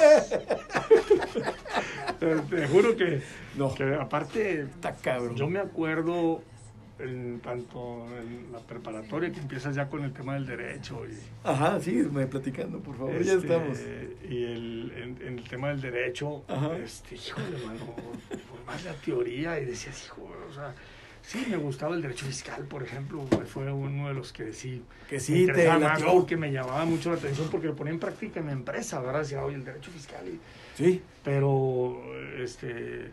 te, te juro que, No. que aparte Está cabrón. Yo me acuerdo en tanto en la preparatoria que empiezas ya con el tema del derecho y, Ajá, sígueme platicando, por favor. Ya este, estamos. y el, en, en el tema del derecho, Ajá. este, híjole, mano, por más la teoría y decías, hijo, o sea, sí me gustaba el derecho fiscal, por ejemplo, fue uno de los que sí Que me sí, te más latió. porque me llamaba mucho la atención porque lo ponía en práctica en mi empresa, ¿verdad? Decía, oye, el derecho fiscal y Sí. pero este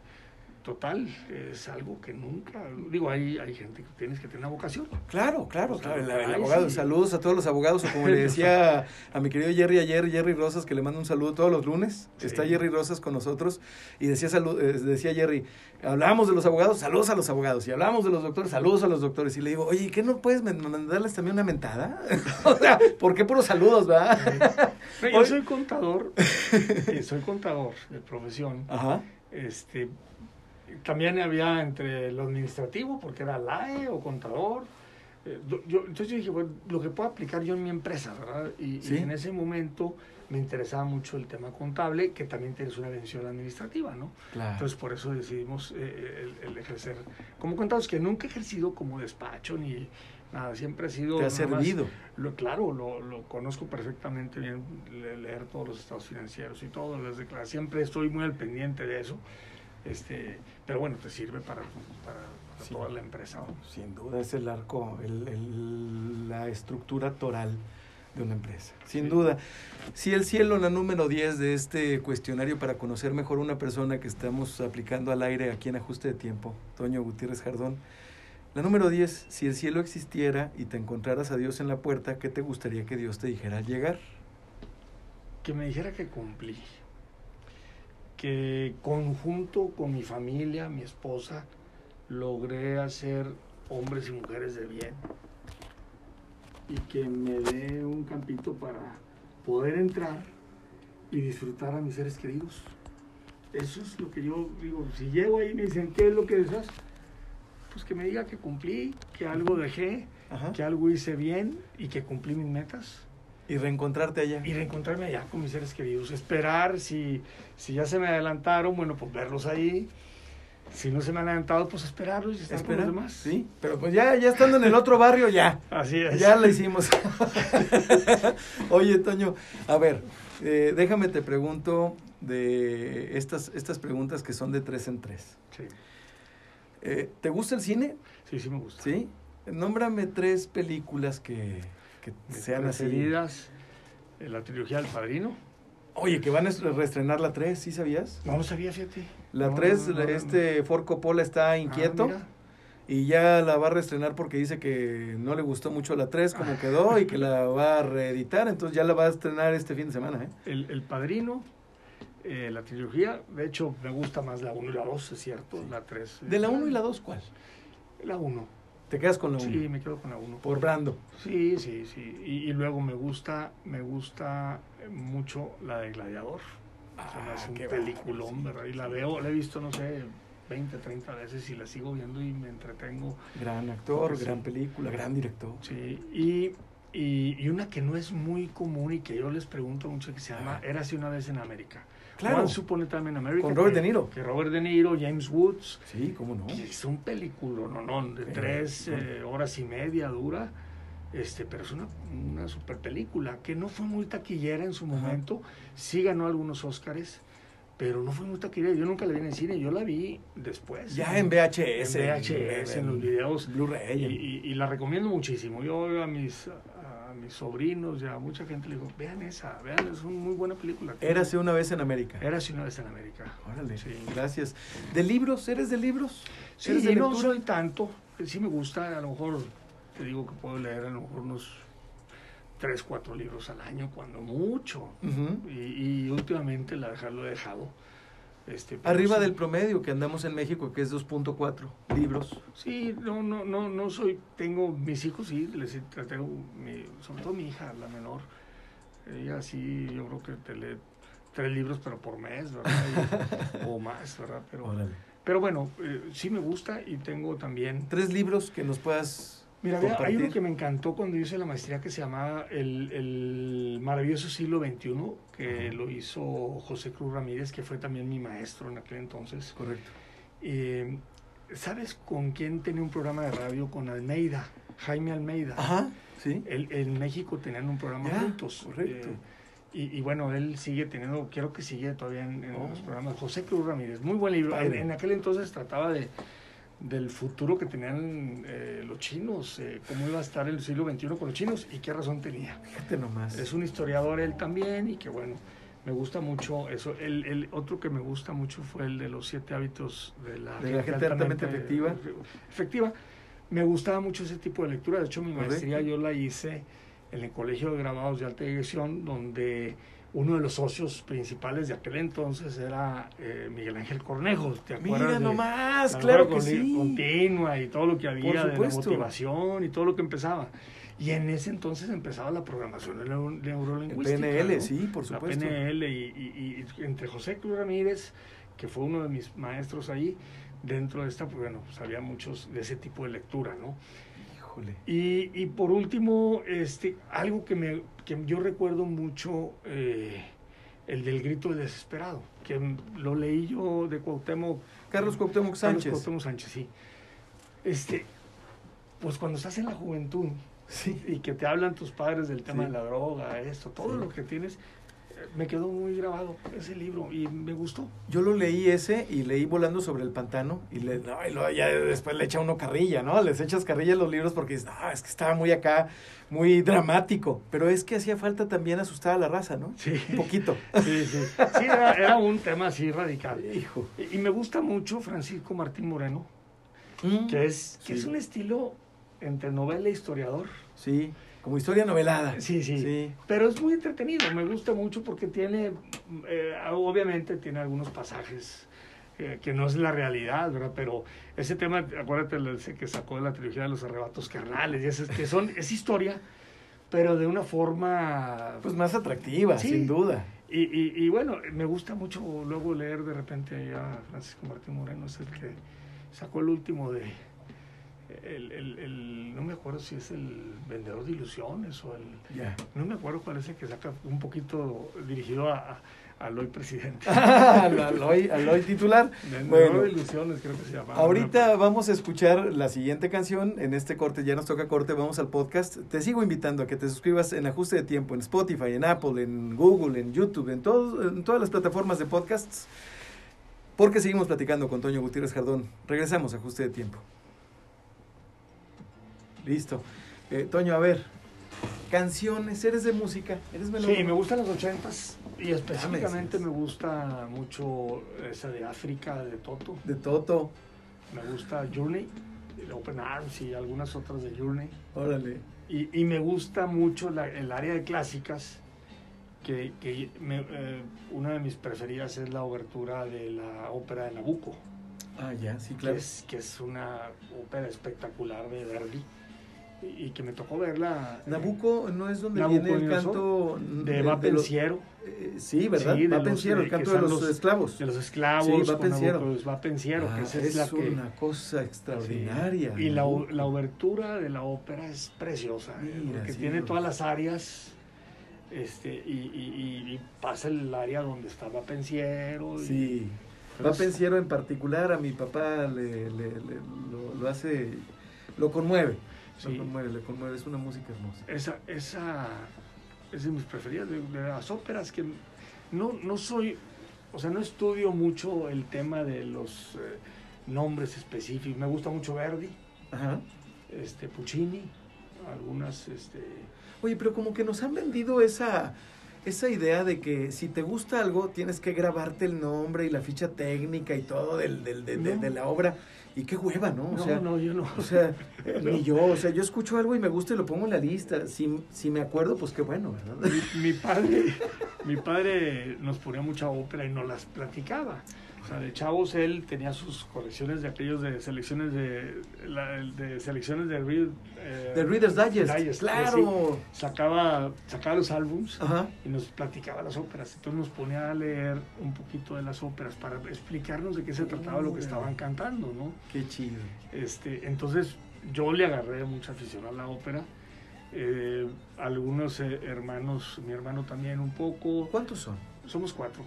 total es algo que nunca digo hay hay gente que tienes que tener una vocación Claro, claro, O sea, claro. El, abogado, sí. saludos a todos los abogados, o como le decía a mi querido Jerry ayer, Jerry Rosas, que le mando un saludo todos los lunes. Sí. Está Jerry Rosas con nosotros y decía, salu- eh, decía Jerry, hablamos de los abogados, saludos a los abogados. Y hablamos de los doctores, saludos a los doctores. Y le digo, oye, ¿qué no puedes mandarles también una mentada? o sea, ¿por qué puros saludos, va? No, yo soy contador soy contador de profesión Ajá. este también había entre lo administrativo porque era LAE o contador. Eh, yo, entonces yo dije bueno lo que puedo aplicar yo en mi empresa verdad y, en ese momento me interesaba mucho el tema contable que también tienes una vención administrativa no Claro. Entonces por eso decidimos eh, el, el ejercer como contadores, que nunca he ejercido como despacho ni nada, siempre ha sido... Te ha más- servido. lo, claro, lo, lo conozco perfectamente bien, le- leer todos los estados financieros y todo, declaraciones, siempre estoy muy al pendiente de eso, este, pero bueno, te sirve para, para, para Sí. toda la empresa. Sin duda es el arco, el- el- la estructura toral de una empresa. Sin Sí. duda. Si el cielo, la número 10 de este cuestionario para conocer mejor una persona que estamos aplicando al aire aquí en Ajuste de Tiempo, Toño Gutiérrez Jardón. La número 10, si el cielo existiera y te encontraras a Dios en la puerta, ¿qué te gustaría que Dios te dijera al llegar? Que me dijera que cumplí, que conjunto con mi familia, mi esposa, logré hacer hombres y mujeres de bien y que me dé un campito para poder entrar y disfrutar a mis seres queridos. Eso es lo que yo digo. Si llego ahí y me dicen, ¿qué es lo que deseas? Pues que me diga que cumplí, que algo dejé, Ajá. que algo hice bien y que cumplí mis metas. Y reencontrarte allá. Y reencontrarme allá con mis seres queridos. Esperar, si, si ya se me adelantaron, bueno, pues verlos ahí. Si no se me han adelantado, pues esperarlos y estar Espera, con los demás. Sí, pero pues ya, ya estando en el otro barrio, ya. Así es. Ya la hicimos. Oye, Toño, a ver, eh, déjame te pregunto de estas, estas preguntas que son de tres en tres. Sí, Eh, ¿Te gusta el cine? sí, sí me gusta. Sí. Nómbrame tres películas que, que sean así. eh, la trilogía del Padrino. Oye, que van a reestrenar la 3, ¿sí sabías? No lo sabía, fíjate. La No, 3, no, no, no. este Ford Coppola está Ah, inquieto mira. y ya la va a reestrenar porque dice que no le gustó mucho la 3 como quedó y que la va a reeditar, entonces ya la va a estrenar este fin de semana, ¿eh? El, el Padrino, eh, la trilogía, de hecho me gusta más la 1 y la 2, es cierto. La 3. De la 1 y la 2, ¿cuál? La 1. Te quedas con la 1. Sí, me quedo con la 1. Por Brando. Sí, sí, sí. Y, y luego me gusta, me gusta mucho la de Gladiador. Ah, hace un qué peliculón, ¿verdad? Y la veo, la he visto, no sé, 20, 30 veces y la sigo viendo y me entretengo. Gran actor, Sí. gran película, gran director. Sí, y, y, y una que no es muy común y que yo les pregunto mucho que se llama. Érase una vez en América. Claro. Once Upon a Time in America. Con Robert que- De Niro. Que Robert De Niro, James Woods. Sí, cómo no. que es un película, no, no, de Sí, tres no. eh, horas y media dura. Este, pero es una, una super película que no fue muy taquillera en su momento. Sí ganó algunos Óscares, pero no fue muy taquillera. Yo nunca la vi en el cine, yo la vi después. Ya en VHS. En VHS, en los videos. Blu-ray. Y, y- y la recomiendo muchísimo. Yo a mis, mis sobrinos y a mucha gente le digo, vean esa, vean, es una muy buena película. Érase una vez en América. Érase una vez en América. Órale, Sí. gracias. ¿De libros? ¿Eres de libros? Sí, ¿Eres de no lectura? soy tanto. Sí me gusta, a lo mejor te digo que puedo leer a lo mejor unos tres, cuatro libros al año, cuando mucho. Y, y últimamente la lo he dejado. Este, Arriba sí- del promedio que andamos en México, que es 2.4 libros. Sí, no, no, no, no soy, tengo mis hijos, sí, les tengo, mi, sobre todo mi hija, la menor, ella sí, yo creo que te lee tres libros, pero por mes, ¿verdad? Y- o más, ¿verdad? Pero, Órale. pero bueno, eh, sí me gusta y tengo también Tres libros que nos puedas Mira, había- hay uno que me encantó cuando hice la maestría que se llamaba El, el maravilloso siglo XXI, que lo hizo José Cruz Ramírez, que fue también mi maestro en aquel entonces. Correcto. Eh, ¿Sabes con quién tenía un programa de radio? Con Almeida, Jaime Almeida. Ajá, sí. Él- en México tenían un programa juntos. correcto. eh, y, y bueno, él sigue teniendo, creo que sigue todavía en, en Oh. los programas. José Cruz Ramírez, muy buen libro. En, en aquel entonces trataba de del futuro que tenían eh, los chinos, eh, cómo iba a estar el siglo XXI con los chinos y qué razón tenía. Fíjate nomás. Es un historiador él también y que bueno, me gusta mucho eso. El, el otro que me gusta mucho fue el de los siete hábitos de la, De la gente altamente efectiva. Efectiva. Me gustaba mucho ese tipo de lectura. De hecho, mi Correcto. maestría yo la hice en el Colegio de Grabados de Alta Dirección, donde uno de los socios principales de aquel entonces era eh, Miguel Ángel Cornejo. ¿Te acuerdas? Mira de- nomás, la claro que sí. Continua y todo lo que había de la motivación y todo lo que empezaba. Y en ese entonces empezaba la programación neuro- El neurolingüística. PNL, ¿no? sí, por La supuesto. PNL y, y- y entre José Cruz Ramírez, que fue uno de mis maestros ahí, dentro de esta, pues bueno, pues había muchos de ese tipo de lectura, ¿no? Híjole. Y, y por último, este, algo que, me, que yo recuerdo mucho, eh, el del grito del desesperado, que lo leí yo de Cuauhtémoc Carlos Cuauhtémoc Carlos Sánchez. Cuauhtémoc Sánchez, sí. Este, pues cuando estás en la juventud Sí. y que te hablan tus padres del tema Sí. de la droga, esto, todo Sí. lo que tienes, me quedó muy grabado ese libro y me gustó. Yo lo leí ese y leí Volando sobre el pantano y, le, no, y luego ya después le echa uno carrilla, ¿no? Les echas carrilla a los libros porque dices, no, es que estaba muy acá, muy dramático. Pero es que hacía falta también asustar a la raza, ¿no? Sí. Un poquito. Sí, sí. Sí, era, era un tema así radical. Hijo. Y, y me gusta mucho Francisco Martín Moreno, Mm. que es, que es un estilo entre novela e historiador. Sí, como historia novelada. Sí, sí, Sí. Pero es muy entretenido, me gusta mucho porque tiene, eh, obviamente tiene algunos pasajes eh, que no es la realidad, ¿verdad? Pero ese tema, acuérdate el que sacó de la trilogía de los arrebatos carnales, y ese, que son, es historia, pero de una forma... Pues más atractiva, Sí. sin duda. Y, y, y bueno, me gusta mucho luego leer de repente a Francisco Martín Moreno, es el que sacó el último de... El, el, el- no me acuerdo si es el vendedor de ilusiones o el... No me acuerdo cuál es el que saca un poquito dirigido a, a- al hoy presidente. al, al hoy, al hoy titular. Vendedor Bueno, de ilusiones creo que se llama. ahorita vamos a escuchar la siguiente canción. En este corte, ya nos toca corte, vamos al podcast. Te sigo invitando a que te suscribas en Ajuste de Tiempo, en Spotify, en Apple, en Google, en YouTube, en, todos, en todas las plataformas de podcasts. Porque seguimos platicando con Toño Gutiérrez Jardón. Regresamos a Ajuste de Tiempo. Listo. Eh, Toño, a ver. Canciones, ¿eres de música? ¿Eres melómano? Sí, me gustan los ochentas y específicamente decías. me gusta mucho esa de África, de Toto. De Toto. Me gusta Journey, el Open Arms y algunas otras de Journey. Órale. Y, y me gusta mucho la- el área de clásicas, que, que me- eh, una de mis preferidas es la obertura de la ópera de Nabucco, Ah, ya, sí, que, claro. es, que es una ópera espectacular de Verdi y, que me tocó verla. eh, Nabucco no es donde Nabucco viene el canto de Va Pensiero, eh, sí, ¿verdad? Sí, va Pensiero, el canto de los, los- esclavos. de los esclavos, Sí, Va Pensiero. Nabucco, Va Pensiero, Ah, que esa es es la que... una cosa extraordinaria. Sí. Y la, la obertura de la ópera es preciosa, ¿eh? Mira, porque sí, tiene todas las áreas este, y, y- y- pasa el área donde estaba Pensiero. y- Sí. pero Va Pensiero en particular, a mi papá le, le- le- lo, lo hace, lo conmueve. Sí. conmueve, le conmueve, es una música hermosa. Esa, esa es de mis preferidas, de, de las óperas que no, no soy, o sea, no estudio mucho el tema de los eh, nombres específicos. Me gusta mucho Verdi, Ajá. este, Puccini, algunas, este, Oye, pero como que nos han vendido esa, esa idea de que si te gusta algo, tienes que grabarte el nombre y la ficha técnica y todo del, del- de, de- No. de la obra. Y qué hueva, ¿no? O no, sea, no, yo no. O sea, eh, No. ni yo, o sea, yo escucho algo y me gusta y lo pongo en la lista. Si, si me acuerdo, pues qué bueno, ¿verdad? mi, mi padre, mi padre nos ponía mucha ópera y nos las platicaba. O sea, de chavos él tenía sus colecciones de aquellos de selecciones de, de selecciones de Reed, eh, The Reader's Digest, Digest, claro. sí. sacaba, sacaba los álbums y nos platicaba las óperas. Entonces nos ponía a leer un poquito de las óperas para explicarnos de qué se trataba lo que estaban cantando, ¿no? Qué chido. Este, entonces yo le agarré mucha afición a la ópera. Eh, algunos eh, hermanos, mi hermano también un poco. ¿Cuántos son? Somos cuatro.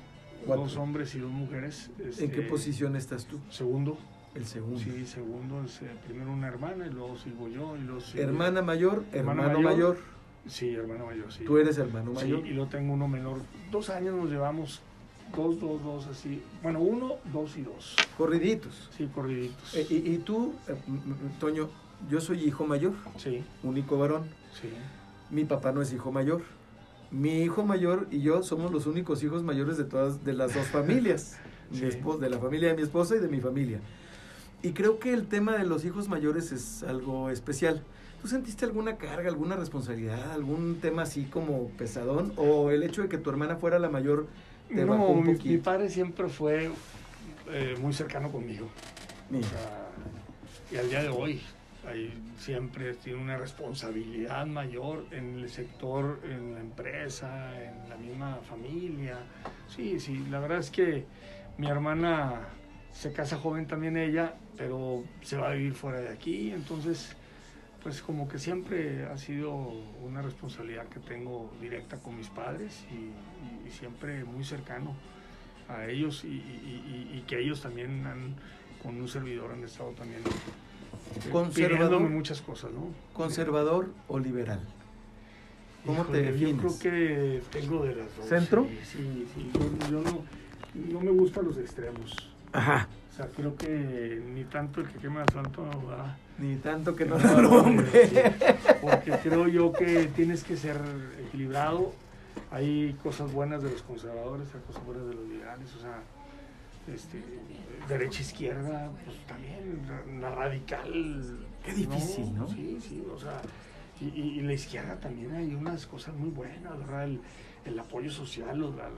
Cuatro. Dos hombres y dos mujeres. ¿En este, qué posición estás tú? Segundo. El segundo. Sí, segundo. es, eh, primero una hermana y luego sigo yo. Y luego sigo- Hermana mayor, hermano mayor. mayor. Sí, hermano mayor, sí. Tú eres hermano Sí, mayor. y luego tengo uno menor. Dos años nos llevamos. Dos, dos, dos, así. Bueno, uno, dos y dos. Corriditos. Sí, corriditos. Eh, y, y tú, eh, Toño, yo soy hijo mayor, Sí, único varón. sí. Mi papá no es hijo mayor. Mi hijo mayor y yo somos los únicos hijos mayores de todas de las dos familias, Sí. de la familia de mi esposa y de mi familia. Y creo que el tema de los hijos mayores es algo especial. ¿Tú sentiste alguna carga, alguna responsabilidad, algún tema así como pesadón o el hecho de que tu hermana fuera la mayor te bajó un mi, mi padre siempre fue eh, muy cercano conmigo. Mira, O sea, y al día de hoy, siempre tiene una responsabilidad mayor en el sector, en la empresa, en la misma familia. Sí, sí, la verdad es que mi hermana se casa joven también ella, pero se va a vivir fuera de aquí, entonces pues como que siempre ha sido una responsabilidad que tengo directa con mis padres y, siempre muy cercano a ellos y, y- que ellos también han, con un servidor han estado también Conservador. muchas cosas, ¿no? ¿conservador o liberal? ¿Cómo te Híjole, Yo defines? creo que tengo de las dos. ¿Centro? Sí, sí. Yo, yo no, no me gustan los extremos. Ajá. O sea, creo que ni tanto el que quema va Ni tanto que no alumbre. sí, porque creo yo que tienes que ser equilibrado. Hay cosas buenas de los conservadores, hay cosas buenas de los liberales, o sea, este, derecha izquierda, pues también la radical. Qué difícil, ¿no? Sí, sí, o sea, y, y- y la izquierda también hay unas cosas muy buenas, ¿verdad? El, el apoyo social, los- la,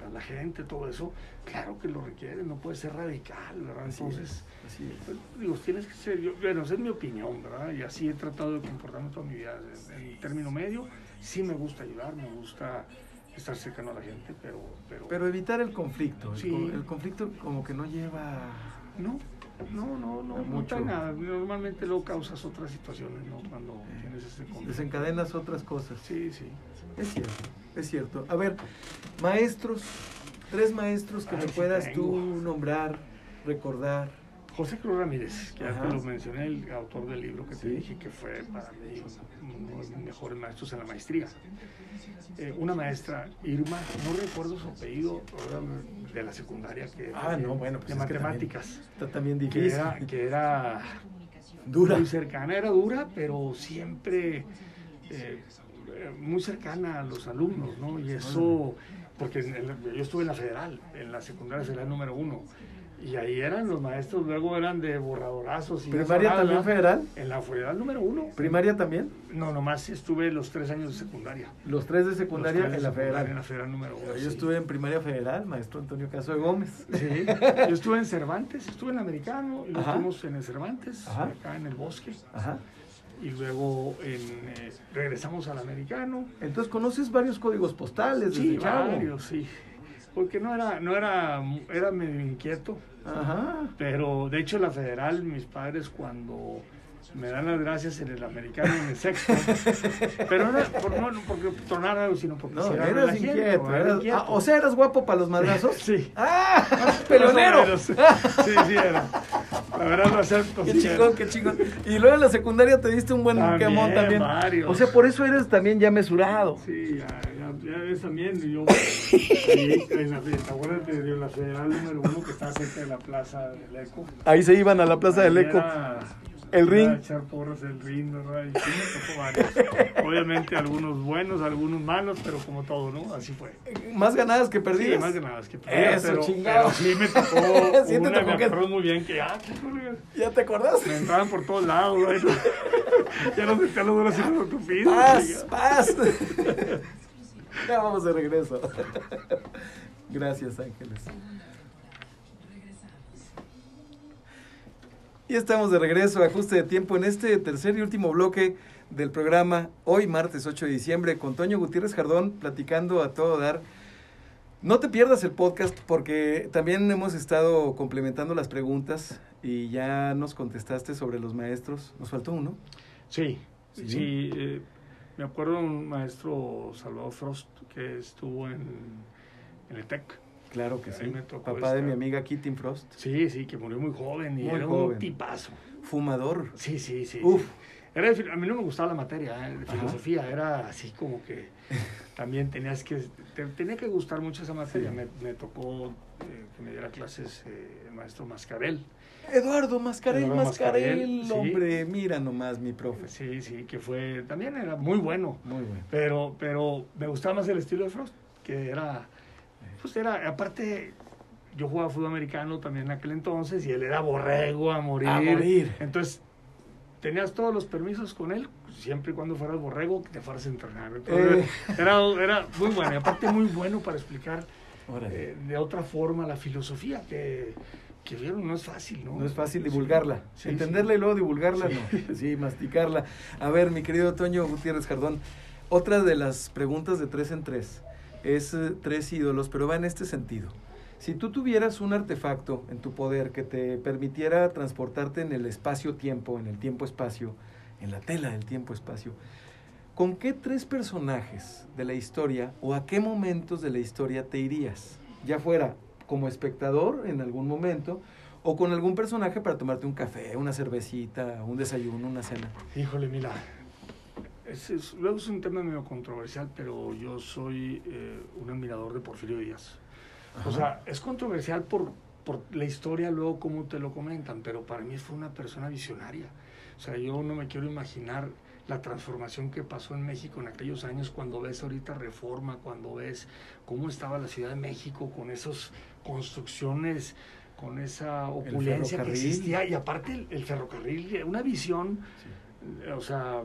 la- la gente, todo eso, claro que lo requiere, no puede ser radical, ¿verdad? Así Entonces, es, así es. pues, digo, tienes que ser, yo, bueno, esa es mi opinión, ¿verdad? Y así he tratado de comportarme toda mi vida, en, en término medio, sí me gusta ayudar, me gusta estar cercano a la gente, pero... Pero, Pero evitar el conflicto. el Sí. El, conflicto como que no lleva... no, no, no, no, Mucho. nada. Normalmente luego causas otras situaciones, ¿no? Cuando Eh, tienes ese conflicto. Desencadenas otras cosas. Sí, sí. Es cierto, es cierto. A ver, maestros, tres maestros que Ay, me puedas tú nombrar, recordar. José Cruz Ramírez, que ya te lo mencioné, el autor del libro que te dije que fue para mí uno de mis mejores maestros en la maestría. Eh, una maestra, Irma, no recuerdo su apellido, de la secundaria, que Ah, no, bueno, pues de es que también matemáticas, Está también que, era, que era Dura. muy cercana, era dura, pero siempre eh, muy cercana a los alumnos, ¿no? Y eso, porque en el- yo estuve en la federal, en la secundaria federal número uno, y ahí eran los maestros, luego eran de borradorazos. Y ¿Primaria eso, también nada. federal? En la federal número uno. ¿Primaria también? No, nomás estuve los tres años de secundaria. Los tres de secundaria tres de en la secundaria, En federal. la federal número uno. Yo sí. estuve en primaria federal, maestro Antonio Caso de Gómez. Sí, yo estuve en Cervantes, estuve en Americano, y estuvimos en el Cervantes, Ajá. acá en el bosque. Ajá. y luego en, eh, regresamos al americano. Entonces conoces varios códigos postales desde Sí, chavo. varios, sí. Porque no era, no era, era medio inquieto, Ajá. pero de hecho la federal, mis padres cuando me dan las gracias en el americano en el sexto, pero no era por, no, no porque tornara, sino porque No, eras inquieto. eras- inquieto. ah, o sea, eras guapo para los madrazos. Sí. ¡Ah! Más o ¡Peleonero! menos. Sí, sí era. La verdad lo acepto. Qué sí chingón, qué chingón. Y luego en la secundaria te diste un buen También, quemón también. varios. O sea, por eso eres también ya mesurado. Sí, ya, ya, ya ves también. Yo, ahí, en la, ¿te acuerdas de, la federal número uno que está cerca de la plaza del Eco? Ahí se iban a la plaza del Ahí Eco. era- El ring. echar porras el ring, ¿verdad? Y sí me tocó varios. Obviamente algunos buenos, algunos malos, pero como todo, ¿no? Así fue. Más ganadas que Sí, perdidas. más que nada, es que perdía, Eso, pero, chingado. pero sí me tocó Sí te una, tocó me que- acuerdo muy bien que, ah, qué. ¿Ya te acordás? me entraban por todos lados, güey. ya no se los duros y los tupidos. Paz, paz. ya vamos de regreso. Gracias, Ángeles. Y estamos de regreso, ajuste de tiempo, en este tercer y último bloque del programa, hoy martes 8 de diciembre, con Toño Gutiérrez Jardón, platicando a todo dar. No te pierdas el podcast porque también hemos estado complementando las preguntas y ya nos contestaste sobre los maestros. Nos faltó uno. Sí, Sí. sí. eh, me acuerdo de un maestro, Salvador Frost, que estuvo en, en el TEC. Claro que sí. me tocó Papá de mi amiga Kitty Frost. Sí, sí, que murió muy joven y Muy era joven. un tipazo. Fumador. Sí, sí, sí. Uf. sí. Era a mí no me gustaba la materia ¿eh? Ajá. filosofía, era así como que también tenías que, te- tenía que gustar mucho esa materia. Sí. Me, me tocó eh, que me diera clases eh, el maestro Mascarel. Eduardo Mascarel, Eduardo Mascarel, Mascarel, sí. hombre, mira nomás mi profe. Sí, sí, que fue, también era muy bueno. Muy bueno. Pero, pero me gustaba más el estilo de Frost, que era, pues era, aparte, yo jugaba fútbol americano también en aquel entonces y él era borrego a morir. A morir. Entonces, tenías todos los permisos con él, siempre y cuando fueras borrego, que te fueras a entrenar. Entonces, Eh. era, era muy bueno, y aparte muy bueno para explicar eh, de otra forma la filosofía, que, que vieron, no es fácil, ¿no? No es fácil divulgarla. Sí, Entenderla sí. y luego divulgarla, no. Sí, masticarla. A ver, mi querido Toño Gutiérrez Jardón, otra de las preguntas de tres en tres es eh, tres ídolos, pero va en este sentido. Si tú tuvieras un artefacto en tu poder que te permitiera transportarte en el espacio-tiempo, en el tiempo-espacio, en la tela del tiempo-espacio, ¿con qué tres personajes de la historia o a qué momentos de la historia te irías? Ya fuera como espectador en algún momento o con algún personaje para tomarte un café, una cervecita, un desayuno, una cena. Híjole, mira, es, luego es un tema medio controversial, pero yo soy eh, un admirador de Porfirio Díaz. O sea, es controversial por, por la historia, luego cómo te lo comentan, pero para mí fue una persona visionaria. O sea, yo no me quiero imaginar la transformación que pasó en México en aquellos años cuando ves ahorita reforma, cuando ves cómo estaba la Ciudad de México con esas construcciones, con esa opulencia que existía y aparte el, el ferrocarril, una visión, o sea,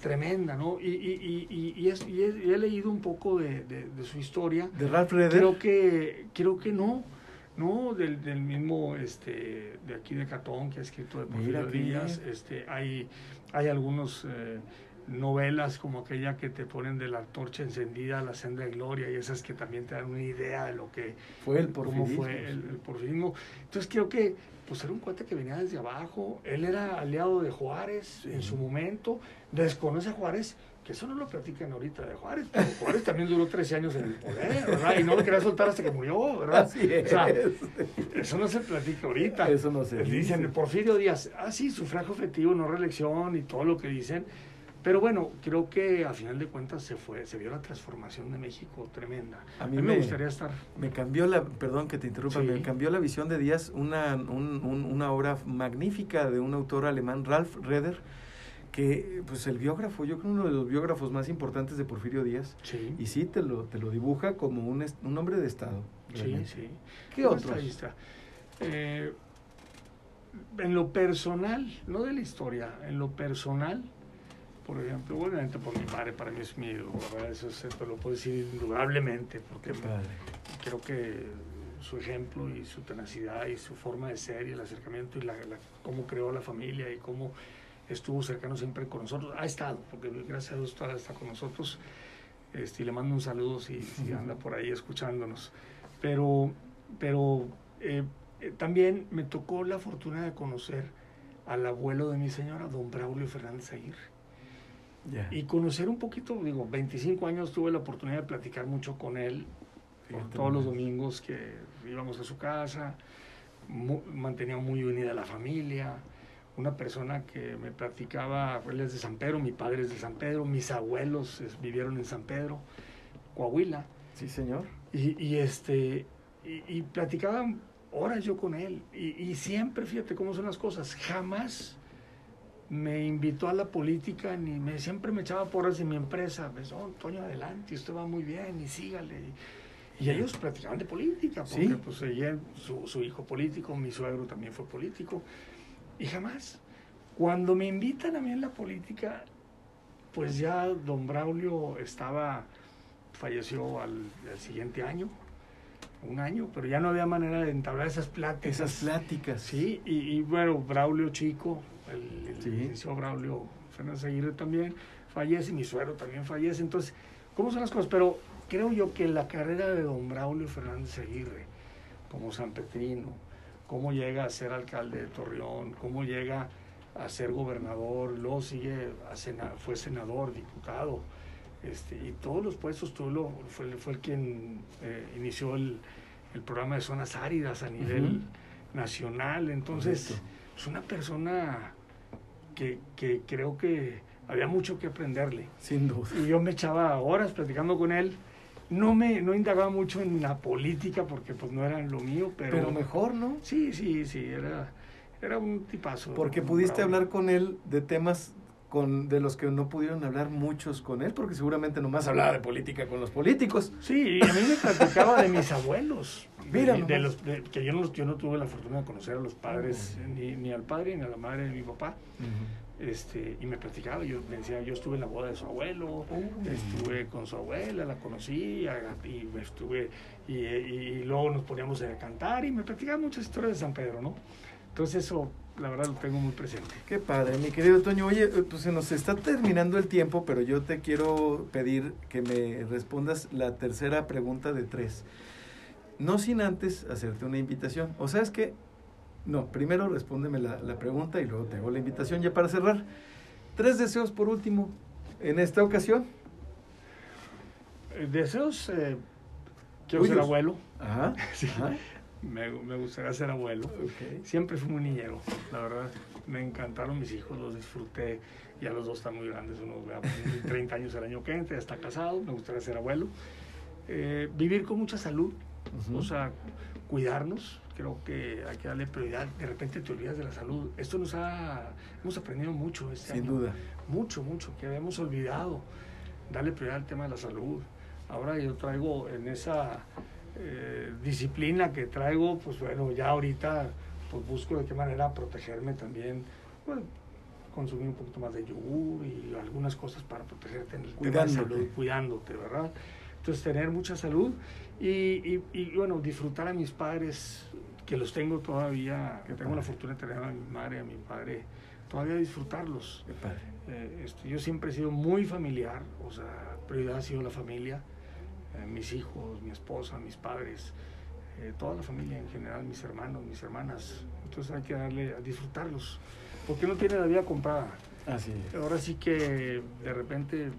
tremenda, ¿no? Y, y, y, y, y es- y he, leído un poco de, de- de su historia. De Ralph Reder. Creo que, creo que no, no, del, del mismo, este, de aquí de Catón, que ha escrito de Porfirio Díaz, este, hay, hay algunos, eh, novelas como aquella que te ponen de la torcha encendida a la senda de gloria y esas que también te dan una idea de lo que fue el cómo porfirismo. fue el, el porfirismo. Entonces creo que pues era un cuate que venía desde abajo, él era aliado de Juárez en su momento, desconoce a Juárez, que eso no lo platican ahorita de Juárez, pero Juárez también duró 13 años en el poder, ¿verdad? Y no lo quería soltar hasta que murió, ¿verdad? Así es. O sea, eso no se platica ahorita. Eso no se Dicen, dice. Porfirio Díaz, ah, sí, sufragio efectivo, no reelección y todo lo que dicen. Pero bueno, creo que a final de cuentas se fue, se vio la transformación de México tremenda. A A mí mí, me, me- gustaría estar. Me cambió la, perdón que te interrumpa, Sí. me cambió la visión de Díaz una, un- un- una obra magnífica de un autor alemán, Ralph Reder, que pues el biógrafo, yo creo uno de los biógrafos más importantes de Porfirio Díaz, Sí, y sí te lo, te lo dibuja como un, un hombre de Estado. sí, realmente. sí. ¿Qué Como otros? estadista. Eh, en lo personal, no de la historia, en lo personal, por ejemplo, obviamente por mi padre, para mí es mi ídolo, ¿verdad? Eso se lo puedo decir indudablemente, porque creo que su ejemplo y su tenacidad y su forma de ser y el acercamiento y la, la- cómo creó la familia y cómo estuvo cercano siempre con nosotros, ha estado, porque gracias a Dios todavía está con nosotros, este, y le mando un saludo si, si anda por ahí escuchándonos. Pero, pero eh, eh, también me tocó la fortuna de conocer al abuelo de mi señora, don Braulio Fernández Aguirre. Ya. Y conocer un poquito, digo, 25 años tuve la oportunidad de platicar mucho con él, por todos los domingos que íbamos a su casa, mu- mantenía muy unida la familia, una persona que me platicaba, él es de San Pedro, mi padre es de San Pedro, mis abuelos es- vivieron en San Pedro, Coahuila, Sí, señor. y, y, este, y, y platicaba horas yo con él, y, y siempre, fíjate cómo son las cosas, jamás me invitó a la política, ni me, siempre me echaba porras en mi empresa, pues, oh, Antonio, adelante, usted va muy bien, y sígale. Y ellos platicaban de política, porque Sí. pues ella, su, su hijo político, mi suegro también fue político, y jamás. Cuando me invitan a mí en la política, pues ya don Braulio estaba, falleció al, al siguiente año, un año, pero ya no había manera de entablar esas pláticas. Esas pláticas. Sí, y, y bueno, Braulio Chico, el, el Sí. licenciado Braulio Fernández Aguirre también fallece, mi suegro también fallece. Entonces, ¿cómo son las cosas? Pero creo yo que la carrera de don Braulio Fernández Aguirre, como San Petrino, cómo llega a ser alcalde de Torreón, cómo llega a ser gobernador, luego sigue a sena- fue senador, diputado, este, y todos los puestos tuvo, lo- fue, fue el quien eh, inició el, el programa de zonas áridas a nivel nacional. Entonces, Correcto. es una persona que, que creo que había mucho que aprenderle. Sin duda. Y yo me echaba horas platicando con él. No me no indagaba mucho en la política porque pues no era lo mío, pero, Pero mejor, ¿no? Sí, sí, sí, era, era un tipazo. Porque pudiste bravo. hablar con él de temas con, de los que no pudieron hablar muchos con él, porque seguramente nomás hablaba de política con los políticos. Sí, y a mí me platicaba de mis abuelos. Mira de, los, de- que yo no, yo no tuve la fortuna de conocer a los padres, ni, ni al padre ni a la madre de mi papá. Este, y me platicaba, yo me decía, yo estuve en la boda de su abuelo, estuve con su abuela, la conocí, y estuve, y, y luego nos poníamos a cantar y me platicaba muchas historias de San Pedro, ¿no? Entonces eso, la verdad, lo tengo muy presente. Qué padre, mi querido Toño. Oye, eh, pues se nos está terminando el tiempo, pero yo te quiero pedir que me respondas la tercera pregunta de tres. No sin antes hacerte una invitación. ¿O sabes qué? No, primero respóndeme la, la pregunta y luego te hago la invitación ya para cerrar. Tres deseos por último en esta ocasión. Eh, Deseos, eh, quiero ser abuelo, Ajá. Sí. ajá, me, me gustaría ser abuelo. ok. Siempre fui muy niñero, la verdad. Me encantaron mis hijos, los disfruté. Ya los dos están muy grandes, uno va a cumplir 30 años el año que entra, ya está casado, me gustaría ser abuelo. Eh, vivir con mucha salud, Ujú. o sea, cuidarnos. Creo que hay que darle prioridad. De repente te olvidas de la salud. Esto nos ha, hemos aprendido mucho este Sin año. duda. Mucho, mucho, que habíamos olvidado. Darle prioridad al tema de la salud. Ahora yo traigo en esa eh, disciplina que traigo, pues bueno, ya ahorita pues busco de qué manera protegerme también. Bueno, consumir un poquito más de yogur y algunas cosas para protegerte en el tema de Cuidándote. salud, cuidándote, ¿verdad? Entonces tener mucha salud y, y, y, bueno, disfrutar a mis padres, que los tengo todavía, que Qué tengo la padre. fortuna de tener a mi madre a mi padre todavía disfrutarlos. Eh, este, yo siempre he sido muy familiar, o sea, prioridad ha sido la familia, eh, mis hijos, mi esposa, mis padres, eh, toda la familia en general, mis hermanos, mis hermanas. Entonces hay que darle a disfrutarlos, porque no tiene la vida comprada. Así Ahora sí que de repente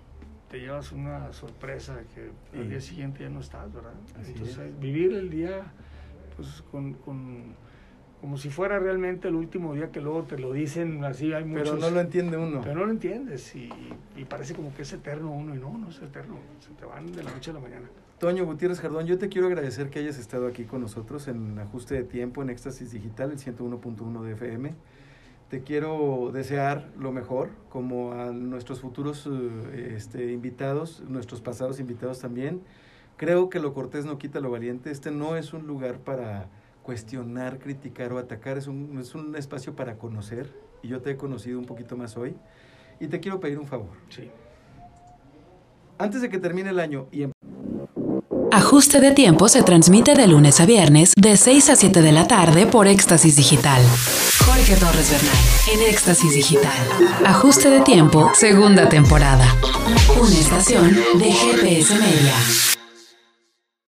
te llevas una sorpresa que al día siguiente ya no estás, ¿verdad? Entonces vivir el día pues con, con como si fuera realmente el último día que luego te lo dicen así hay muchos, pero no lo entiende uno. Pero no lo entiendes y, y, parece como que es eterno uno y no no es eterno se te van de la noche a la mañana. Toño Gutiérrez Jardón yo te quiero agradecer que hayas estado aquí con nosotros en ajuste de tiempo en Éxtasis Digital el 101.1 de FM te quiero desear lo mejor como a nuestros futuros eh, este, invitados nuestros pasados invitados también creo que lo cortés no quita lo valiente este no es un lugar para cuestionar, criticar o atacar, es un, es un espacio para conocer, y yo te he conocido un poquito más hoy, y te quiero pedir un favor. Sí. Antes de que termine el año y... Em- Ajuste de tiempo se transmite de lunes a viernes de 6 a 7 de la tarde por Éxtasis Digital. Jorge Torres Bernal en Éxtasis Digital. Ajuste de tiempo, segunda temporada. Una estación de GPS Media.